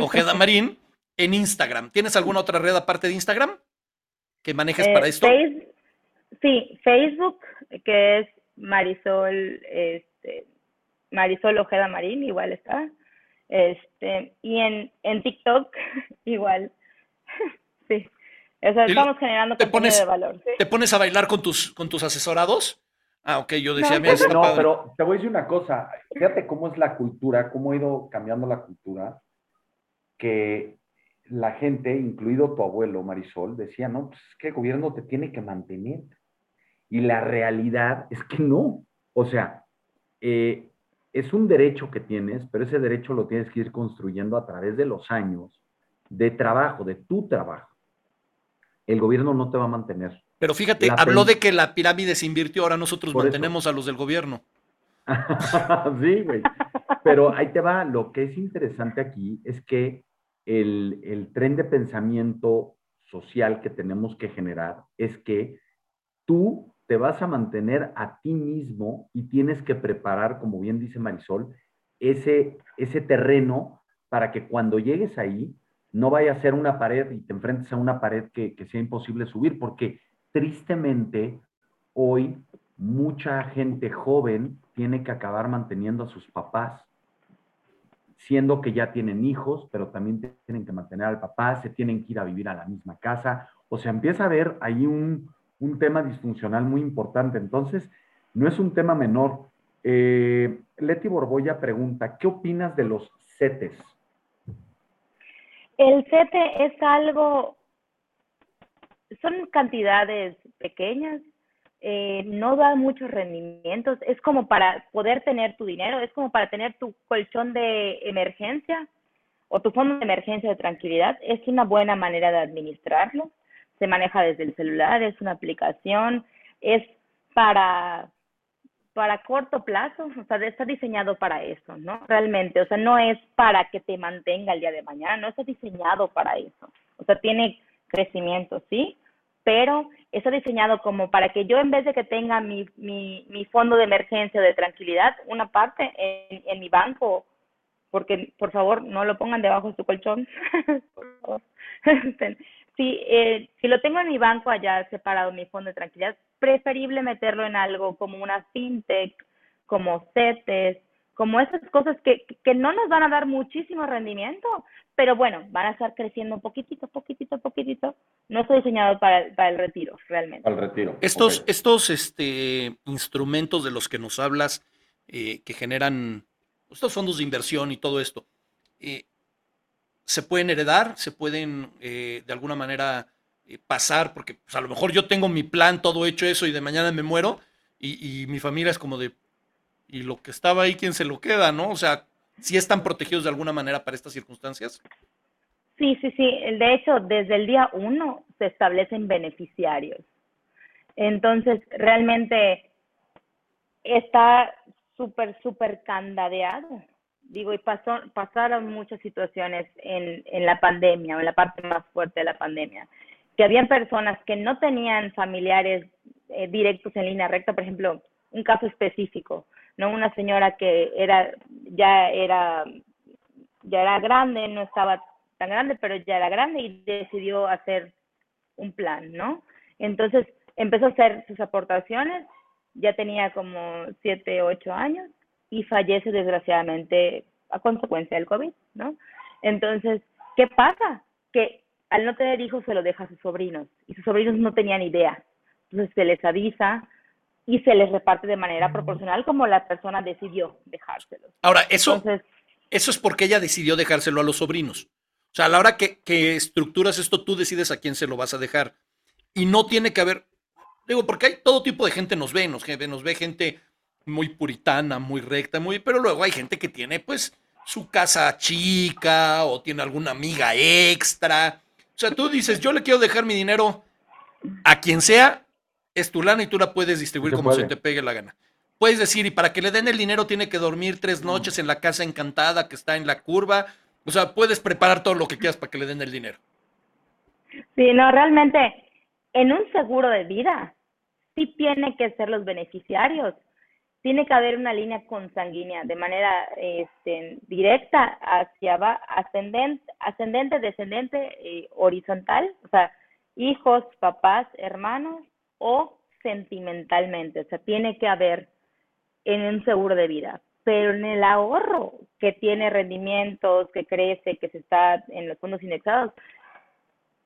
Speaker 1: Ojeda Marín en Instagram. ¿Tienes alguna otra red aparte de Instagram que manejes para eh, esto?
Speaker 3: sí, Facebook, que es Marisol, este, Marisol Ojeda Marín, igual está. Este, y en, en TikTok, igual. sí. O sea, estamos generando contenido de valor.
Speaker 1: ¿Te pones a bailar con tus, con tus asesorados? Ah, ok, yo decía,
Speaker 2: no, no pero te voy a decir una cosa, fíjate cómo es la cultura, cómo ha ido cambiando la cultura, que la gente, incluido tu abuelo Marisol, decía, no, pues es que el gobierno te tiene que mantener. Y la realidad es que no. O sea, eh, es un derecho que tienes, pero ese derecho lo tienes que ir construyendo a través de los años de trabajo, de tu trabajo. El gobierno no te va a mantener.
Speaker 1: Pero fíjate, habló de que la pirámide se invirtió, ahora nosotros mantenemos a los del gobierno.
Speaker 2: sí, güey. Pero ahí te va, lo que es interesante aquí es que el, el tren de pensamiento social que tenemos que generar es que tú te vas a mantener a ti mismo y tienes que preparar, como bien dice Marisol, ese, ese terreno para que cuando llegues ahí no vaya a ser una pared y te enfrentes a una pared que, que sea imposible subir, porque tristemente, hoy mucha gente joven tiene que acabar manteniendo a sus papás, siendo que ya tienen hijos, pero también tienen que mantener al papá, se tienen que ir a vivir a la misma casa. O sea, empieza a haber ahí un, tema disfuncional muy importante. Entonces, no es un tema menor. Eh, Leti Borboya pregunta, ¿qué opinas de los CETES?
Speaker 3: El CETE es algo son cantidades pequeñas, eh, no da muchos rendimientos. Es como para poder tener tu dinero, es como para tener tu colchón de emergencia o tu fondo de emergencia de tranquilidad. Es una buena manera de administrarlo. Se maneja desde el celular, es una aplicación, es para para corto plazo, o sea, está diseñado para eso, ¿no? Realmente, o sea, no es para que te mantenga el día de mañana, no está diseñado para eso. O sea, tiene crecimiento, sí, pero está diseñado como para que yo en vez de que tenga mi, mi, mi fondo de emergencia de tranquilidad, una parte en, en mi banco, porque por favor no lo pongan debajo de su colchón, si, eh, si lo tengo en mi banco allá separado mi fondo de tranquilidad, preferible meterlo en algo como una fintech, como CETES, como esas cosas que, que no nos van a dar muchísimo rendimiento, pero bueno, van a estar creciendo un poquitito, poquitito, poquitito. No estoy diseñado para, para el retiro, realmente.
Speaker 2: Para el retiro.
Speaker 1: Estos, estos este, instrumentos de los que nos hablas, eh, que generan estos fondos de inversión y todo esto, eh, ¿se pueden heredar? ¿Se pueden eh, de alguna manera pasar? Porque pues, a lo mejor yo tengo mi plan todo hecho eso y de mañana me muero y, y mi familia es como de, y lo que estaba ahí, ¿quién se lo queda, no? O sea, ¿sí están protegidos de alguna manera para estas circunstancias?
Speaker 3: Sí, sí, sí. De hecho, desde el día uno se establecen beneficiarios. Entonces, realmente está súper, súper candadeado. Digo, y pasó, pasaron muchas situaciones en, en la pandemia, o en la parte más fuerte de la pandemia, que habían personas que no tenían familiares eh, directos en línea recta, por ejemplo, un caso específico, no una señora que era ya era ya era grande, no estaba tan grande, pero ya era grande y decidió hacer un plan, ¿no? Entonces empezó a hacer sus aportaciones, ya tenía como siete, ocho años y fallece desgraciadamente a consecuencia del COVID, ¿no? Entonces, ¿qué pasa? Que al no tener hijos se lo deja a sus sobrinos y sus sobrinos no tenían idea. Entonces se les avisa, y se les reparte de manera proporcional como la persona decidió dejárselo.
Speaker 1: Ahora, eso, eso es porque ella decidió dejárselo a los sobrinos. O sea, a la hora que, que, estructuras esto, tú decides a quién se lo vas a dejar. Y no tiene que haber, digo, porque hay todo tipo de gente nos ve, nos, nos ve gente muy puritana, muy recta, muy, pero luego hay gente que tiene pues su casa chica o tiene alguna amiga extra. O sea, tú dices, yo le quiero dejar mi dinero a quien sea es tu lana y tú la puedes distribuir como se te pegue la gana. Puedes decir, y para que le den el dinero tiene que dormir tres mm. noches en la casa encantada que está en la curva. O sea, puedes preparar todo lo que quieras para que le den el dinero.
Speaker 3: Sí, no, realmente, en un seguro de vida, sí tiene que ser los beneficiarios. Tiene que haber una línea consanguínea de manera este, directa hacia abajo, ascendente, ascendente descendente, eh, horizontal, o sea, hijos, papás, hermanos, o sentimentalmente, o sea, tiene que haber en un seguro de vida, pero en el ahorro que tiene rendimientos, que crece, que se está en los fondos indexados,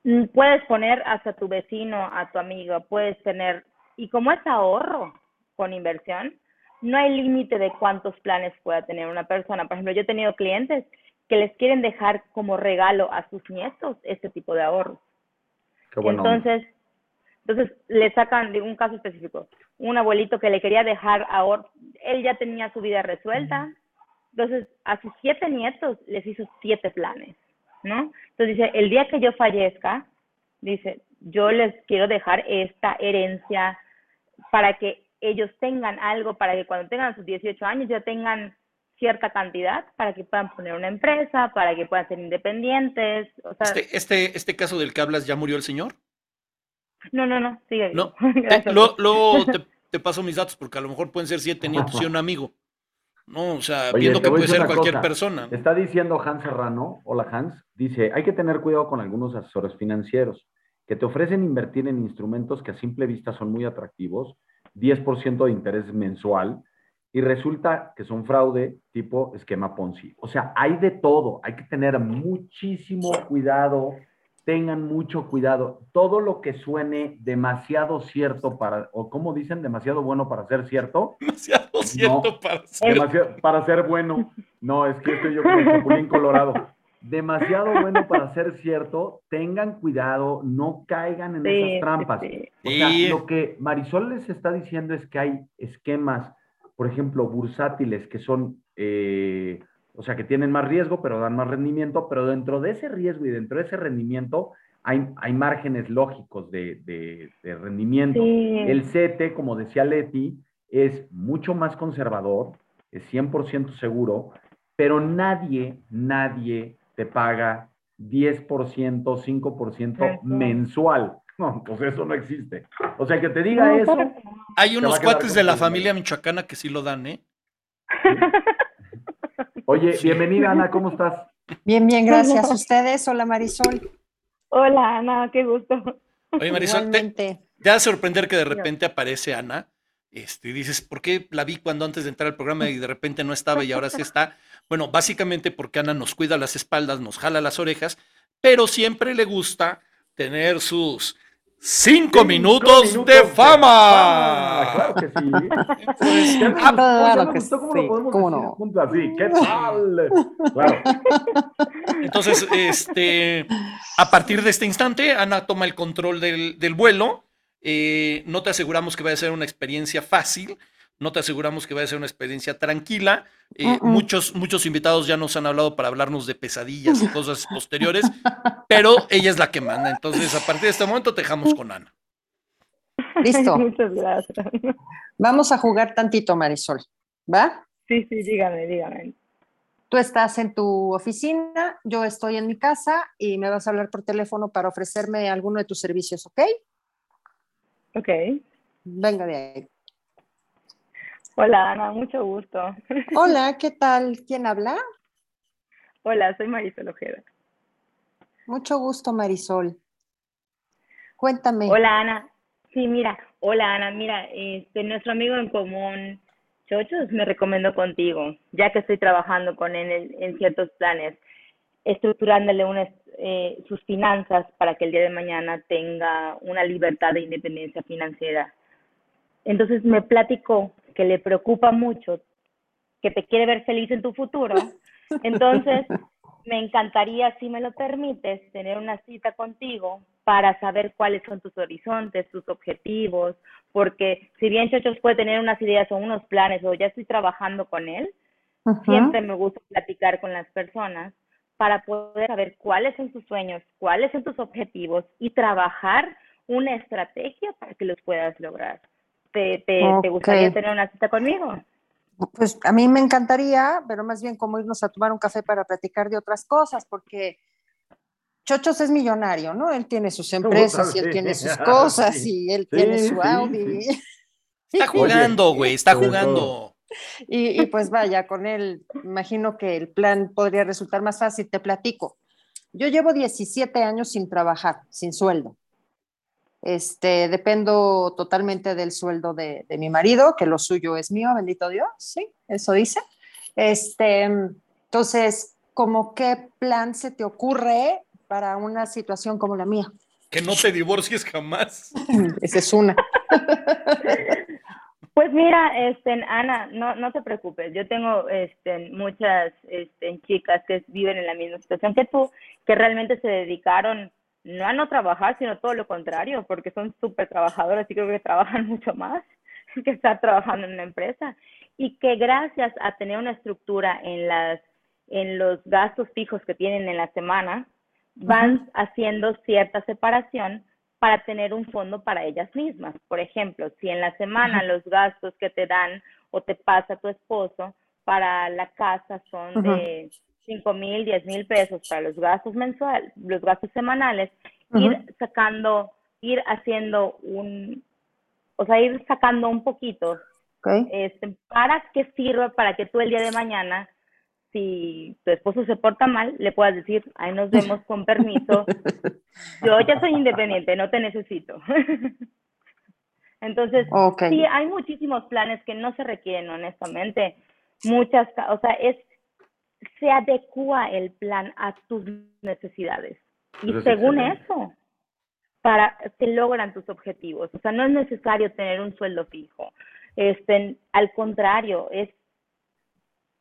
Speaker 3: mm, puedes poner hasta tu vecino, a tu amigo, puedes tener, y como es ahorro con inversión, no hay límite de cuántos planes pueda tener una persona. Por ejemplo, yo he tenido clientes que les quieren dejar como regalo a sus nietos este tipo de ahorros. Entonces, entonces le sacan de un caso específico, un abuelito que le quería dejar ahora, él ya tenía su vida resuelta, entonces a sus siete nietos les hizo siete planes, ¿no? Entonces dice, el día que yo fallezca, dice, yo les quiero dejar esta herencia para que ellos tengan algo, para que cuando tengan sus 18 años ya tengan cierta cantidad para que puedan poner una empresa, para que puedan ser independientes. O sea,
Speaker 1: este, este, este caso del que hablas, ¿ya murió el señor?
Speaker 3: No, no, no, sigue.
Speaker 1: No, luego te, paso mis datos porque a lo mejor pueden ser siete nietos y un amigo. No, o sea, viendo que puede ser cualquier persona.
Speaker 2: Está diciendo Hans Serrano, hola Hans, dice, hay que tener cuidado con algunos asesores financieros que te ofrecen invertir en instrumentos que a simple vista son muy atractivos, 10% de interés mensual, y resulta que son fraude tipo esquema Ponzi. O sea, hay de todo, hay que tener muchísimo cuidado tengan mucho cuidado. Todo lo que suene demasiado cierto para, o como dicen, demasiado bueno para ser cierto.
Speaker 1: Demasiado cierto para ser.
Speaker 2: para ser bueno. No, es que estoy yo con el chapulín colorado. demasiado bueno para ser cierto. Tengan cuidado, no caigan en esas trampas. O sea, lo que Marisol les está diciendo es que hay esquemas, por ejemplo, bursátiles que son, eh, o sea, que tienen más riesgo, pero dan más rendimiento, pero dentro de ese riesgo y dentro de ese rendimiento hay, hay márgenes lógicos de, rendimiento. El CETE, como decía Leti, es mucho más conservador, es 100% seguro, pero nadie, nadie te paga 10%, 5% mensual. No, pues eso no existe. O sea, que te diga eso.
Speaker 1: Hay unos cuates de la familia michoacana que sí lo dan, ¿eh?
Speaker 2: Oye, bienvenida, Ana, ¿cómo estás?
Speaker 4: Bien, bien, gracias. ¿Ustedes? Hola, Marisol.
Speaker 3: Hola, Ana, qué gusto.
Speaker 1: Oye, Marisol, te, ya a sorprender que de repente aparece Ana. Este, y dices, ¿por qué la vi cuando antes de entrar al programa y de repente no estaba y ahora sí está? Bueno, básicamente porque Ana nos cuida las espaldas, nos jala las orejas, pero siempre le gusta tener sus cinco, minutos, de, fama.
Speaker 2: Claro que sí. claro que cómo lo podemos juntos así. ¿Qué tal? Claro.
Speaker 1: Entonces, este, a partir de este instante, Ana toma el control del, del vuelo. Eh, no te aseguramos que vaya a ser una experiencia fácil no te aseguramos que vaya a ser una experiencia tranquila. Eh, muchos, muchos invitados ya nos han hablado para hablarnos de pesadillas y cosas posteriores, pero ella es la que manda. Entonces, a partir de este momento, te dejamos con Ana.
Speaker 4: Listo.
Speaker 3: Muchas gracias.
Speaker 4: Vamos a jugar tantito, Marisol. ¿Va?
Speaker 3: Sí, sí, dígame, dígame.
Speaker 4: Tú estás en tu oficina, yo estoy en mi casa y me vas a hablar por teléfono para ofrecerme alguno de tus servicios, ¿ok?
Speaker 3: Ok.
Speaker 4: Venga de ahí.
Speaker 3: Hola Ana, mucho gusto.
Speaker 4: Hola, ¿qué tal? ¿Quién habla?
Speaker 3: Hola, soy Marisol Ojeda.
Speaker 4: Mucho gusto, Marisol. Cuéntame.
Speaker 3: Hola Ana. Sí, mira, hola Ana, mira, este, nuestro amigo en común, Chochos, me recomiendo contigo, ya que estoy trabajando con él en, ciertos planes, estructurándole unas, eh, sus finanzas para que el día de mañana tenga una libertad de independencia financiera. Entonces me platicó que le preocupa mucho, que te quiere ver feliz en tu futuro. Entonces, me encantaría, si me lo permites, tener una cita contigo para saber cuáles son tus horizontes, tus objetivos, porque si bien Chochos puede tener unas ideas o unos planes o ya estoy trabajando con él, siempre me gusta platicar con las personas para poder saber cuáles son tus sueños, cuáles son tus objetivos y trabajar una estrategia para que los puedas lograr. ¿Te, te, gustaría tener una cita conmigo?
Speaker 4: Pues a mí me encantaría, pero más bien como irnos a tomar un café para platicar de otras cosas, porque Chochos es millonario, ¿no? Él tiene sus empresas y él tiene sus cosas y él tiene su Audi.
Speaker 1: Está jugando, güey, está jugando.
Speaker 4: Y, y, pues vaya, con él, imagino que el plan podría resultar más fácil. Te platico. Yo llevo 17 años sin trabajar, sin sueldo. Este, dependo totalmente del sueldo de, mi marido, que lo suyo es mío, bendito Dios, sí, eso dice. Este, entonces, ¿cómo qué plan se te ocurre para una situación como la mía?
Speaker 1: Que no te divorcies jamás.
Speaker 4: Esa es una.
Speaker 3: Pues mira, este, Ana, no, no te preocupes. Yo tengo este, muchas este, chicas que viven en la misma situación que tú, que realmente se dedicaron no a no trabajar, sino todo lo contrario, porque son súper trabajadoras y creo que trabajan mucho más que estar trabajando en una empresa. Y que gracias a tener una estructura en, las, en los gastos fijos que tienen en la semana, van haciendo cierta separación para tener un fondo para ellas mismas. Por ejemplo, si en la semana los gastos que te dan o te pasa tu esposo para la casa son de 5 mil, 10 mil pesos para los gastos mensuales, los gastos semanales, ir sacando, ir haciendo un, o sea, ir sacando un poquito, este, para que sirva para que tú el día de mañana, si tu esposo se porta mal, le puedas decir, ahí nos vemos con permiso, yo ya soy independiente, no te necesito. Entonces, sí, hay muchísimos planes que no se requieren, honestamente. Muchas, o sea, es se adecua el plan a tus necesidades. Y según eso, para se logran tus objetivos. O sea, no es necesario tener un sueldo fijo. Este, al contrario, es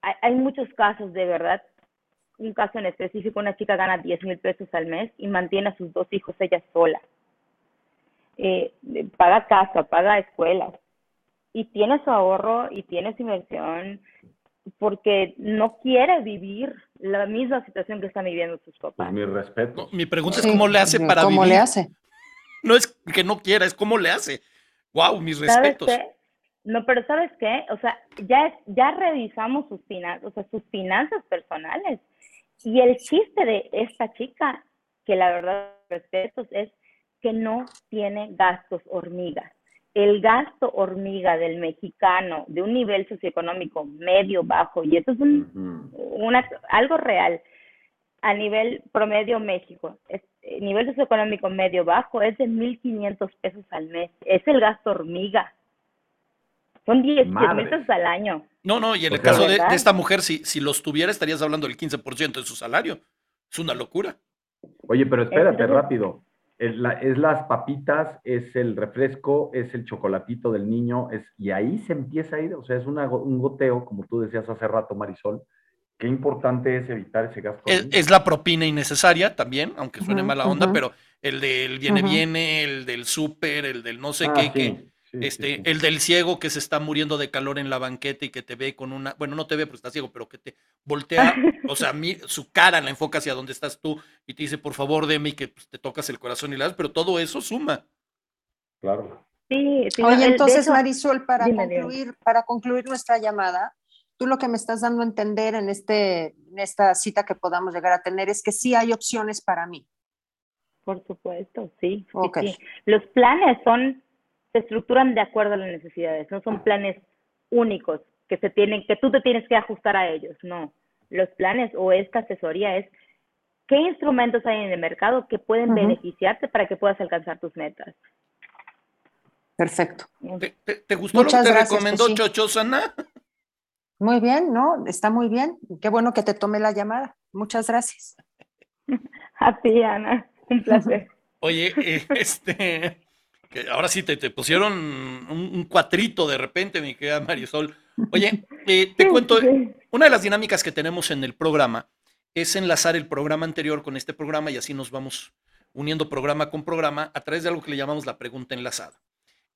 Speaker 3: hay, muchos casos de verdad un caso en específico, una chica gana 10 mil pesos al mes y mantiene a sus dos hijos ella sola. Eh, paga casa, paga escuelas y tiene su ahorro y tiene su inversión porque no quiere vivir la misma situación que están viviendo sus papás.
Speaker 2: Pues mi respeto.
Speaker 1: mi pregunta es cómo le hace para
Speaker 4: ¿Cómo le hace?
Speaker 1: No es que no quiera, es cómo le hace. Wow, mis respetos.
Speaker 3: No, pero ¿sabes qué? O sea, ya, ya revisamos sus finanzas, o sea, sus finanzas personales. Y el chiste de esta chica, que la verdad respetos, es que no tiene gastos hormigas. El gasto hormiga del mexicano de un nivel socioeconómico medio bajo, y eso es un, una, algo real, a nivel promedio México, es, eh, nivel socioeconómico medio bajo es de 1.500 pesos al mes. Es el gasto hormiga. Son 10 mil pesos al año.
Speaker 1: No, no, y en el caso de, esta mujer, si, si los tuviera, estarías hablando del 15% de su salario. Es una locura.
Speaker 2: Oye, pero espérate, rápido. Es, las papitas, es el refresco, es el chocolatito del niño, es, y ahí se empieza a ir, o sea, es una, un goteo, como tú decías hace rato, Marisol, qué importante es evitar ese gasto.
Speaker 1: Es, la propina innecesaria también, aunque suene mala onda, pero el del viene viene, el del súper, el del no sé ah, qué, que, este, el del ciego que se está muriendo de calor en la banqueta y que te ve con una, bueno, no te ve porque está ciego, pero que te voltea, o sea, su cara la enfoca hacia donde estás tú y te dice, por favor, deme y que pues, te tocas el corazón y la das, pero todo eso suma.
Speaker 2: Claro.
Speaker 3: Sí,
Speaker 4: sí Oye, entonces, Marisol, para concluir, para concluir nuestra llamada, tú lo que me estás dando a entender en, este, en esta cita que podamos llegar a tener es que sí hay opciones para mí.
Speaker 3: Por supuesto, sí. Los planes son, se estructuran de acuerdo a las necesidades, no son planes únicos que se tienen, que tú te tienes que ajustar a ellos, no. Los planes o esta asesoría es qué instrumentos hay en el mercado que pueden beneficiarte para que puedas alcanzar tus metas.
Speaker 4: Perfecto.
Speaker 1: ¿Te, gustó lo que te recomendó Chocho Sana?
Speaker 4: Muy bien, ¿no? Está muy bien. Qué bueno que te tome la llamada. Muchas gracias.
Speaker 3: A ti, Ana. Un placer.
Speaker 1: Oye, eh, este, que ahora sí te, te pusieron un, cuatrito de repente, mi querida Marisol. Oye, eh, te cuento, una de las dinámicas que tenemos en el programa es enlazar el programa anterior con este programa y así nos vamos uniendo programa con programa a través de algo que le llamamos la pregunta enlazada.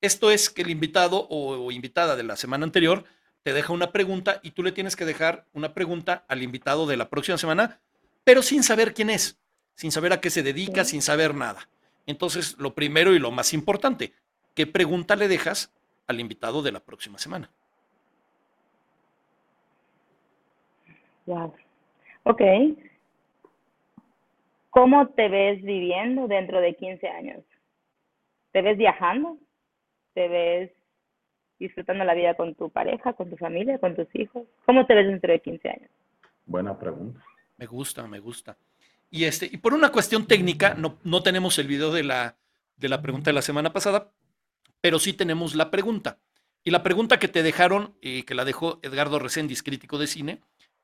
Speaker 1: Esto es que el invitado o invitada de la semana anterior te deja una pregunta y tú le tienes que dejar una pregunta al invitado de la próxima semana, pero sin saber quién es, sin saber a qué se dedica, sin saber nada. Entonces, lo primero y lo más importante, ¿qué pregunta le dejas al invitado de la próxima semana?
Speaker 3: Wow. Ok. ¿Cómo te ves viviendo dentro de 15 años? ¿Te ves viajando? ¿Te ves disfrutando la vida con tu pareja, con tu familia, con tus hijos? ¿Cómo te ves dentro de 15 años?
Speaker 2: Buena pregunta.
Speaker 1: Me gusta, me gusta. Y, este, y por una cuestión técnica, no, no tenemos el video de la, de la pregunta de la semana pasada, pero sí tenemos la pregunta. Y la pregunta que te dejaron, y que la dejó Edgardo Reséndiz, crítico de cine,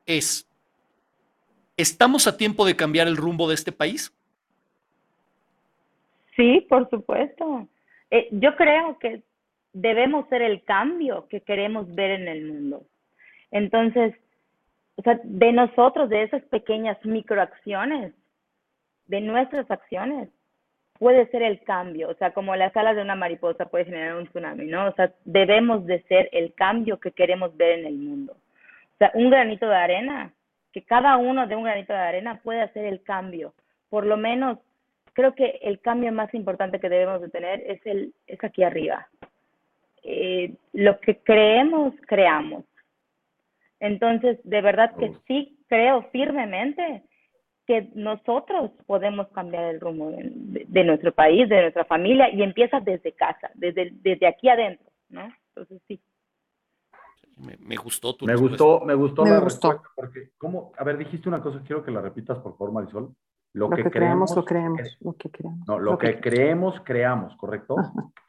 Speaker 1: es, ¿estamos a tiempo de cambiar el rumbo de este país?
Speaker 3: Sí, por supuesto. Eh, yo creo que debemos ser el cambio que queremos ver en el mundo. Entonces, o sea, de nosotros, de esas pequeñas microacciones, de nuestras acciones, puede ser el cambio. O sea, como las alas de una mariposa puede generar un tsunami, ¿no? O sea, debemos de ser el cambio que queremos ver en el mundo. O sea, un granito de arena, que cada uno de un granito de arena puede hacer el cambio. Por lo menos, creo que el cambio más importante que debemos de tener es, el, es aquí arriba. Eh, lo que creemos, creamos. Entonces, de verdad que sí creo firmemente que nosotros podemos cambiar el rumbo de, nuestro país, de nuestra familia, y empieza desde casa, desde, desde aquí adentro, ¿no? Entonces, sí.
Speaker 1: Me, gustó
Speaker 2: tu Me gustó, me gustó la respuesta, porque, ¿cómo? A ver, dijiste una cosa, quiero que la repitas, por favor, Marisol.
Speaker 4: Lo, que, creemos, lo creemos. lo que creemos.
Speaker 2: No, lo, que, creemos, creamos, ¿correcto?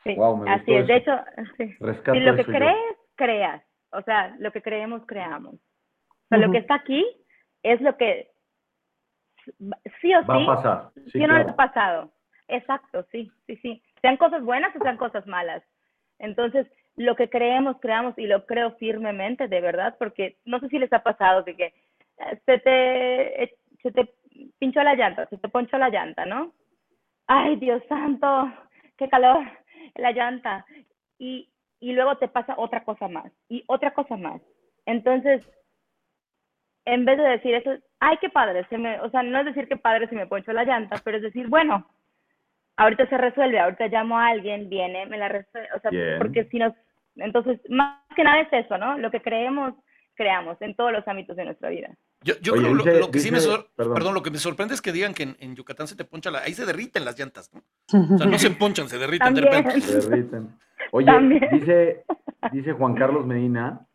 Speaker 3: Sí, así es. De hecho, sí. si lo que crees, creas. O sea, lo que creemos, creamos. O sea, lo que está aquí es lo que sí o sí.
Speaker 2: Va a pasar.
Speaker 3: Sí, no ha pasado. Exacto, sí, sí, sí. Sean cosas buenas o sean cosas malas. Entonces, lo que creemos, creamos y lo creo firmemente, de verdad, porque no sé si les ha pasado que, que se te se te pinchó la llanta, se te ponchó la llanta, ¿no? Ay, Dios santo, qué calor, la llanta. Y, y luego te pasa otra cosa más y otra cosa más. Entonces, en vez de decir eso, ay, qué padre, se me, o sea, no es decir qué padre se me ponchó la llanta, pero es decir, bueno, ahorita se resuelve, ahorita llamo a alguien, viene, me la resuelve, o sea, porque si nos, entonces, más que nada es eso, ¿no? Lo que creemos, creamos en todos los ámbitos de nuestra vida.
Speaker 1: Yo, yo creo lo, lo, que sí me perdón. lo que me sorprende es que digan que en, Yucatán se te poncha la, ahí se derriten las llantas, ¿no? O sea, no se ponchan, se derriten de repente.
Speaker 2: Se derriten. Oye, dice, dice Juan Carlos Medina,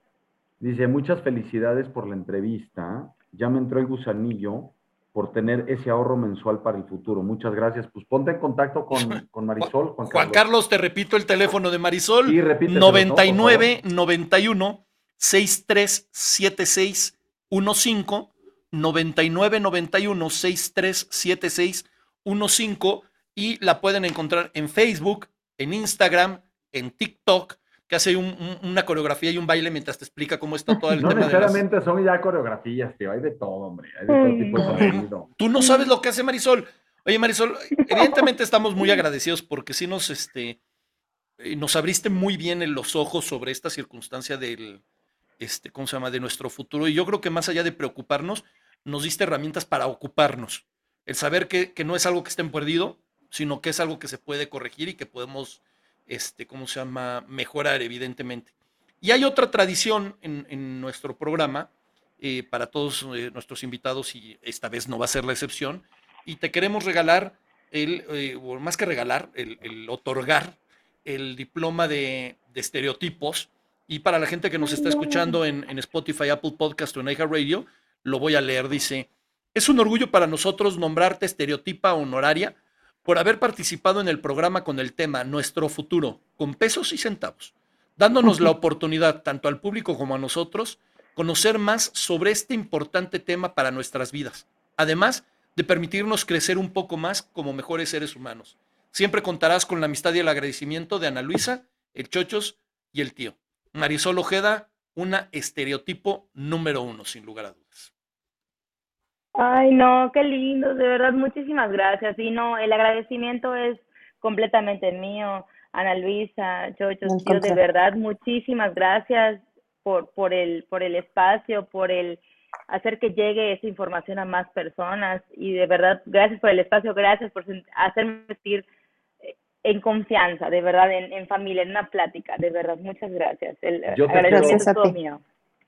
Speaker 2: dice, muchas felicidades por la entrevista. Ya me entró el gusanillo por tener ese ahorro mensual para el futuro. Muchas gracias. Pues ponte en contacto con, con Marisol.
Speaker 1: Juan Carlos. Juan Carlos. te repito el teléfono de Marisol. Sí, 99 91 6376 15 99 91 6376 15 y la pueden encontrar en Facebook, en Instagram, en TikTok, que hace una coreografía y un baile mientras te explica cómo está todo el
Speaker 2: no
Speaker 1: tema.
Speaker 2: No necesariamente son ya coreografías, tío, hay de todo, hombre, hay de todo tipo de contenido.
Speaker 1: Tú no sabes lo que hace Marisol. Oye, Marisol, evidentemente estamos muy agradecidos porque sí nos, este, eh, nos abriste muy bien en los ojos sobre esta circunstancia del, este, ¿cómo se llama?, de nuestro futuro. Y yo creo que más allá de preocuparnos, nos diste herramientas para ocuparnos. El saber que, que no es algo que esté perdido, sino que es algo que se puede corregir y que podemos este, ¿cómo se llama?, mejorar, evidentemente. Y hay otra tradición en, nuestro programa eh, para todos eh, nuestros invitados, y esta vez no va a ser la excepción, y te queremos regalar, el, eh, o más que regalar, el, otorgar el diploma de, estereotipos. Y para la gente que nos está escuchando en, Spotify, Apple Podcast o en Radio, lo voy a leer. Dice, es un orgullo para nosotros nombrarte estereotipa honoraria por haber participado en el programa con el tema Nuestro futuro, con pesos y centavos, dándonos la oportunidad, tanto al público como a nosotros, conocer más sobre este importante tema para nuestras vidas, además de permitirnos crecer un poco más como mejores seres humanos. Siempre contarás con la amistad y el agradecimiento de Ana Luisa, el Chochos y el tío. Marisol Ojeda, una estereotipo número uno, sin lugar a dudas.
Speaker 3: Ay, no, qué lindo, de verdad, muchísimas gracias. Y no, el agradecimiento es completamente mío. Ana Luisa, Chocho, de verdad, muchísimas gracias por, por, el, por el espacio, por el hacer que llegue esa información a más personas. Y de verdad, gracias por el espacio, gracias por hacerme sentir eh, en confianza, de verdad, en, familia, en una plática, de verdad, muchas gracias. El
Speaker 2: Yo agradecimiento es todo mío.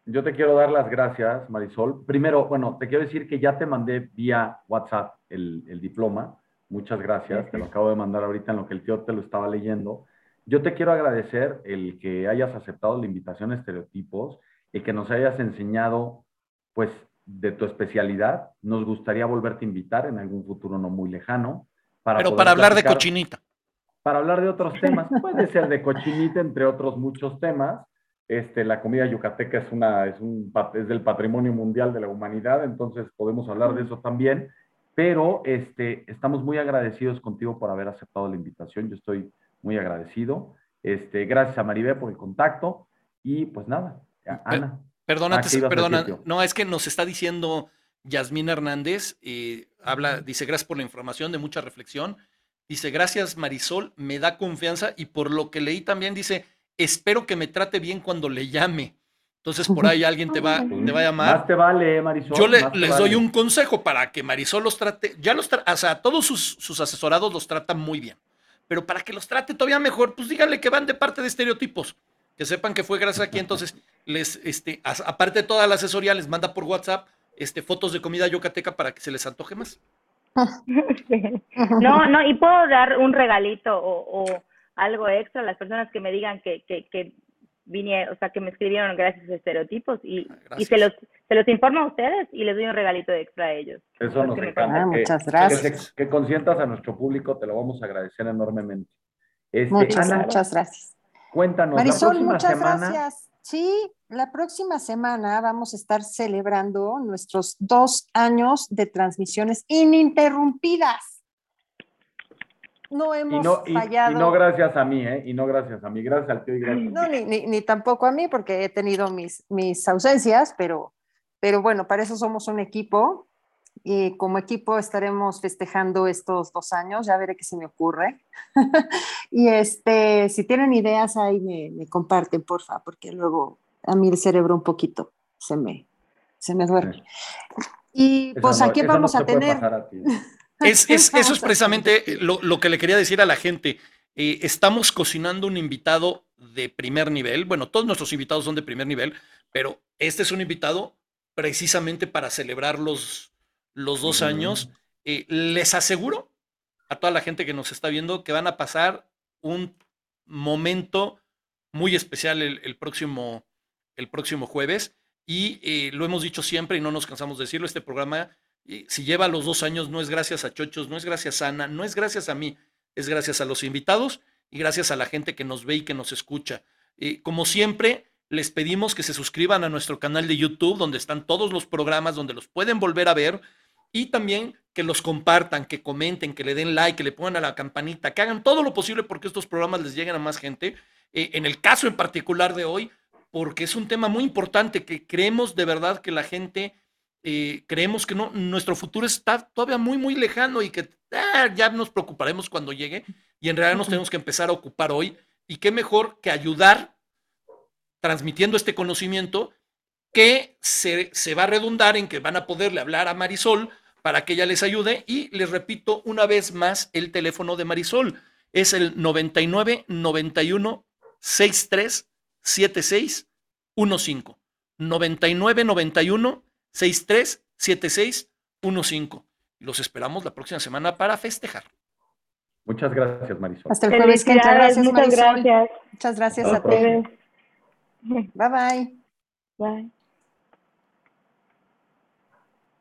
Speaker 2: Yo te quiero dar las gracias, Marisol. Primero, bueno, te quiero decir que ya te mandé vía WhatsApp el, diploma. Muchas gracias. Te lo acabo de mandar ahorita en lo que el tío te lo estaba leyendo. Yo te quiero agradecer el que hayas aceptado la invitación a Estereotipos y que nos hayas enseñado, pues, de tu especialidad. Nos gustaría volverte a invitar en algún futuro no muy lejano.
Speaker 1: Para Pero para hablar de cochinita.
Speaker 2: Para hablar de otros temas. Puede ser de cochinita, entre otros muchos temas este, la comida yucateca es, una, es, un, es del patrimonio mundial de la humanidad, entonces podemos hablar de eso también, pero este, estamos muy agradecidos contigo por haber aceptado la invitación, yo estoy muy agradecido. Este, gracias a Maribé por el contacto y pues nada, Ana.
Speaker 1: Perdona, perdona, no, es que nos está diciendo Yasmín Hernández, eh, habla, dice gracias por la información, de mucha reflexión, dice gracias Marisol, me da confianza y por lo que leí también dice, espero que me trate bien cuando le llame. Entonces por ahí alguien te va, te va a llamar.
Speaker 2: Más te vale, Marisol.
Speaker 1: Yo les doy un consejo para que Marisol los trate, ya los trate, o sea, todos sus, asesorados los tratan muy bien. Pero para que los trate todavía mejor, pues díganle que van de parte de estereotipos. Que sepan que fue gracias aquí. Entonces, les, este, aparte de toda la asesoría, les manda por WhatsApp este, fotos de comida yucateca para que se les antoje más.
Speaker 3: No, no, y puedo dar un regalito o algo extra las personas que me digan que, que, que vine, o sea, que me escribieron gracias a estereotipos y, ah, y se los se los informo a ustedes y les doy un regalito extra a ellos.
Speaker 2: Eso nos encanta.
Speaker 4: Ah, muchas gracias.
Speaker 2: Que, consientas a nuestro público, te lo vamos a agradecer enormemente.
Speaker 4: Este, muchas, muchas gracias.
Speaker 2: Cuéntanos,
Speaker 4: Marisol, la muchas semana, gracias. Sí, la próxima semana vamos a estar celebrando nuestros dos años de transmisiones ininterrumpidas no hemos fallado.
Speaker 2: Y, no gracias a mí, ¿eh? Y no gracias a mí, gracias al tío y gracias
Speaker 4: No, ni, ni, tampoco a mí, porque he tenido mis, mis ausencias, pero, pero bueno, para eso somos un equipo. y como equipo estaremos festejando estos dos años, ya veré qué se me ocurre. y este, si tienen ideas ahí me, me, comparten, porfa, porque luego a mí el cerebro un poquito se me, se me duerme. Y pues aquí vamos a tener...
Speaker 1: es, es, eso es precisamente lo, lo, que le quería decir a la gente. Eh, estamos cocinando un invitado de primer nivel. Bueno, todos nuestros invitados son de primer nivel, pero este es un invitado precisamente para celebrar los, los dos años. Eh, les aseguro a toda la gente que nos está viendo que van a pasar un momento muy especial el, próximo, el próximo jueves. Y eh, lo hemos dicho siempre y no nos cansamos de decirlo, este programa, si lleva los dos años, no es gracias a Chochos, no es gracias a Ana, no es gracias a mí, es gracias a los invitados y gracias a la gente que nos ve y que nos escucha. como siempre, les pedimos que se suscriban a nuestro canal de YouTube, donde están todos los programas, donde los pueden volver a ver y también que los compartan, que comenten, que le den like, que le pongan a la campanita, que hagan todo lo posible porque estos programas les lleguen a más gente. Eh, en el caso en particular de hoy, porque es un tema muy importante que creemos de verdad que la gente, eh, creemos que no, nuestro futuro está todavía muy, muy lejano y que ah, ya nos preocuparemos cuando llegue y en realidad nos tenemos que empezar a ocupar hoy. Y qué mejor que ayudar transmitiendo este conocimiento que se, va a redundar en que van a poderle hablar a Marisol para que ella les ayude. Y les repito una vez más el teléfono de Marisol. Es el 99 91 63 76 15. 99 91 63 76 15. Los esperamos la próxima semana para festejar.
Speaker 2: Muchas gracias, Marisol.
Speaker 4: Hasta el jueves que Gracias, Muchas gracias. Muchas gracias a todos. Bye bye.
Speaker 3: Bye.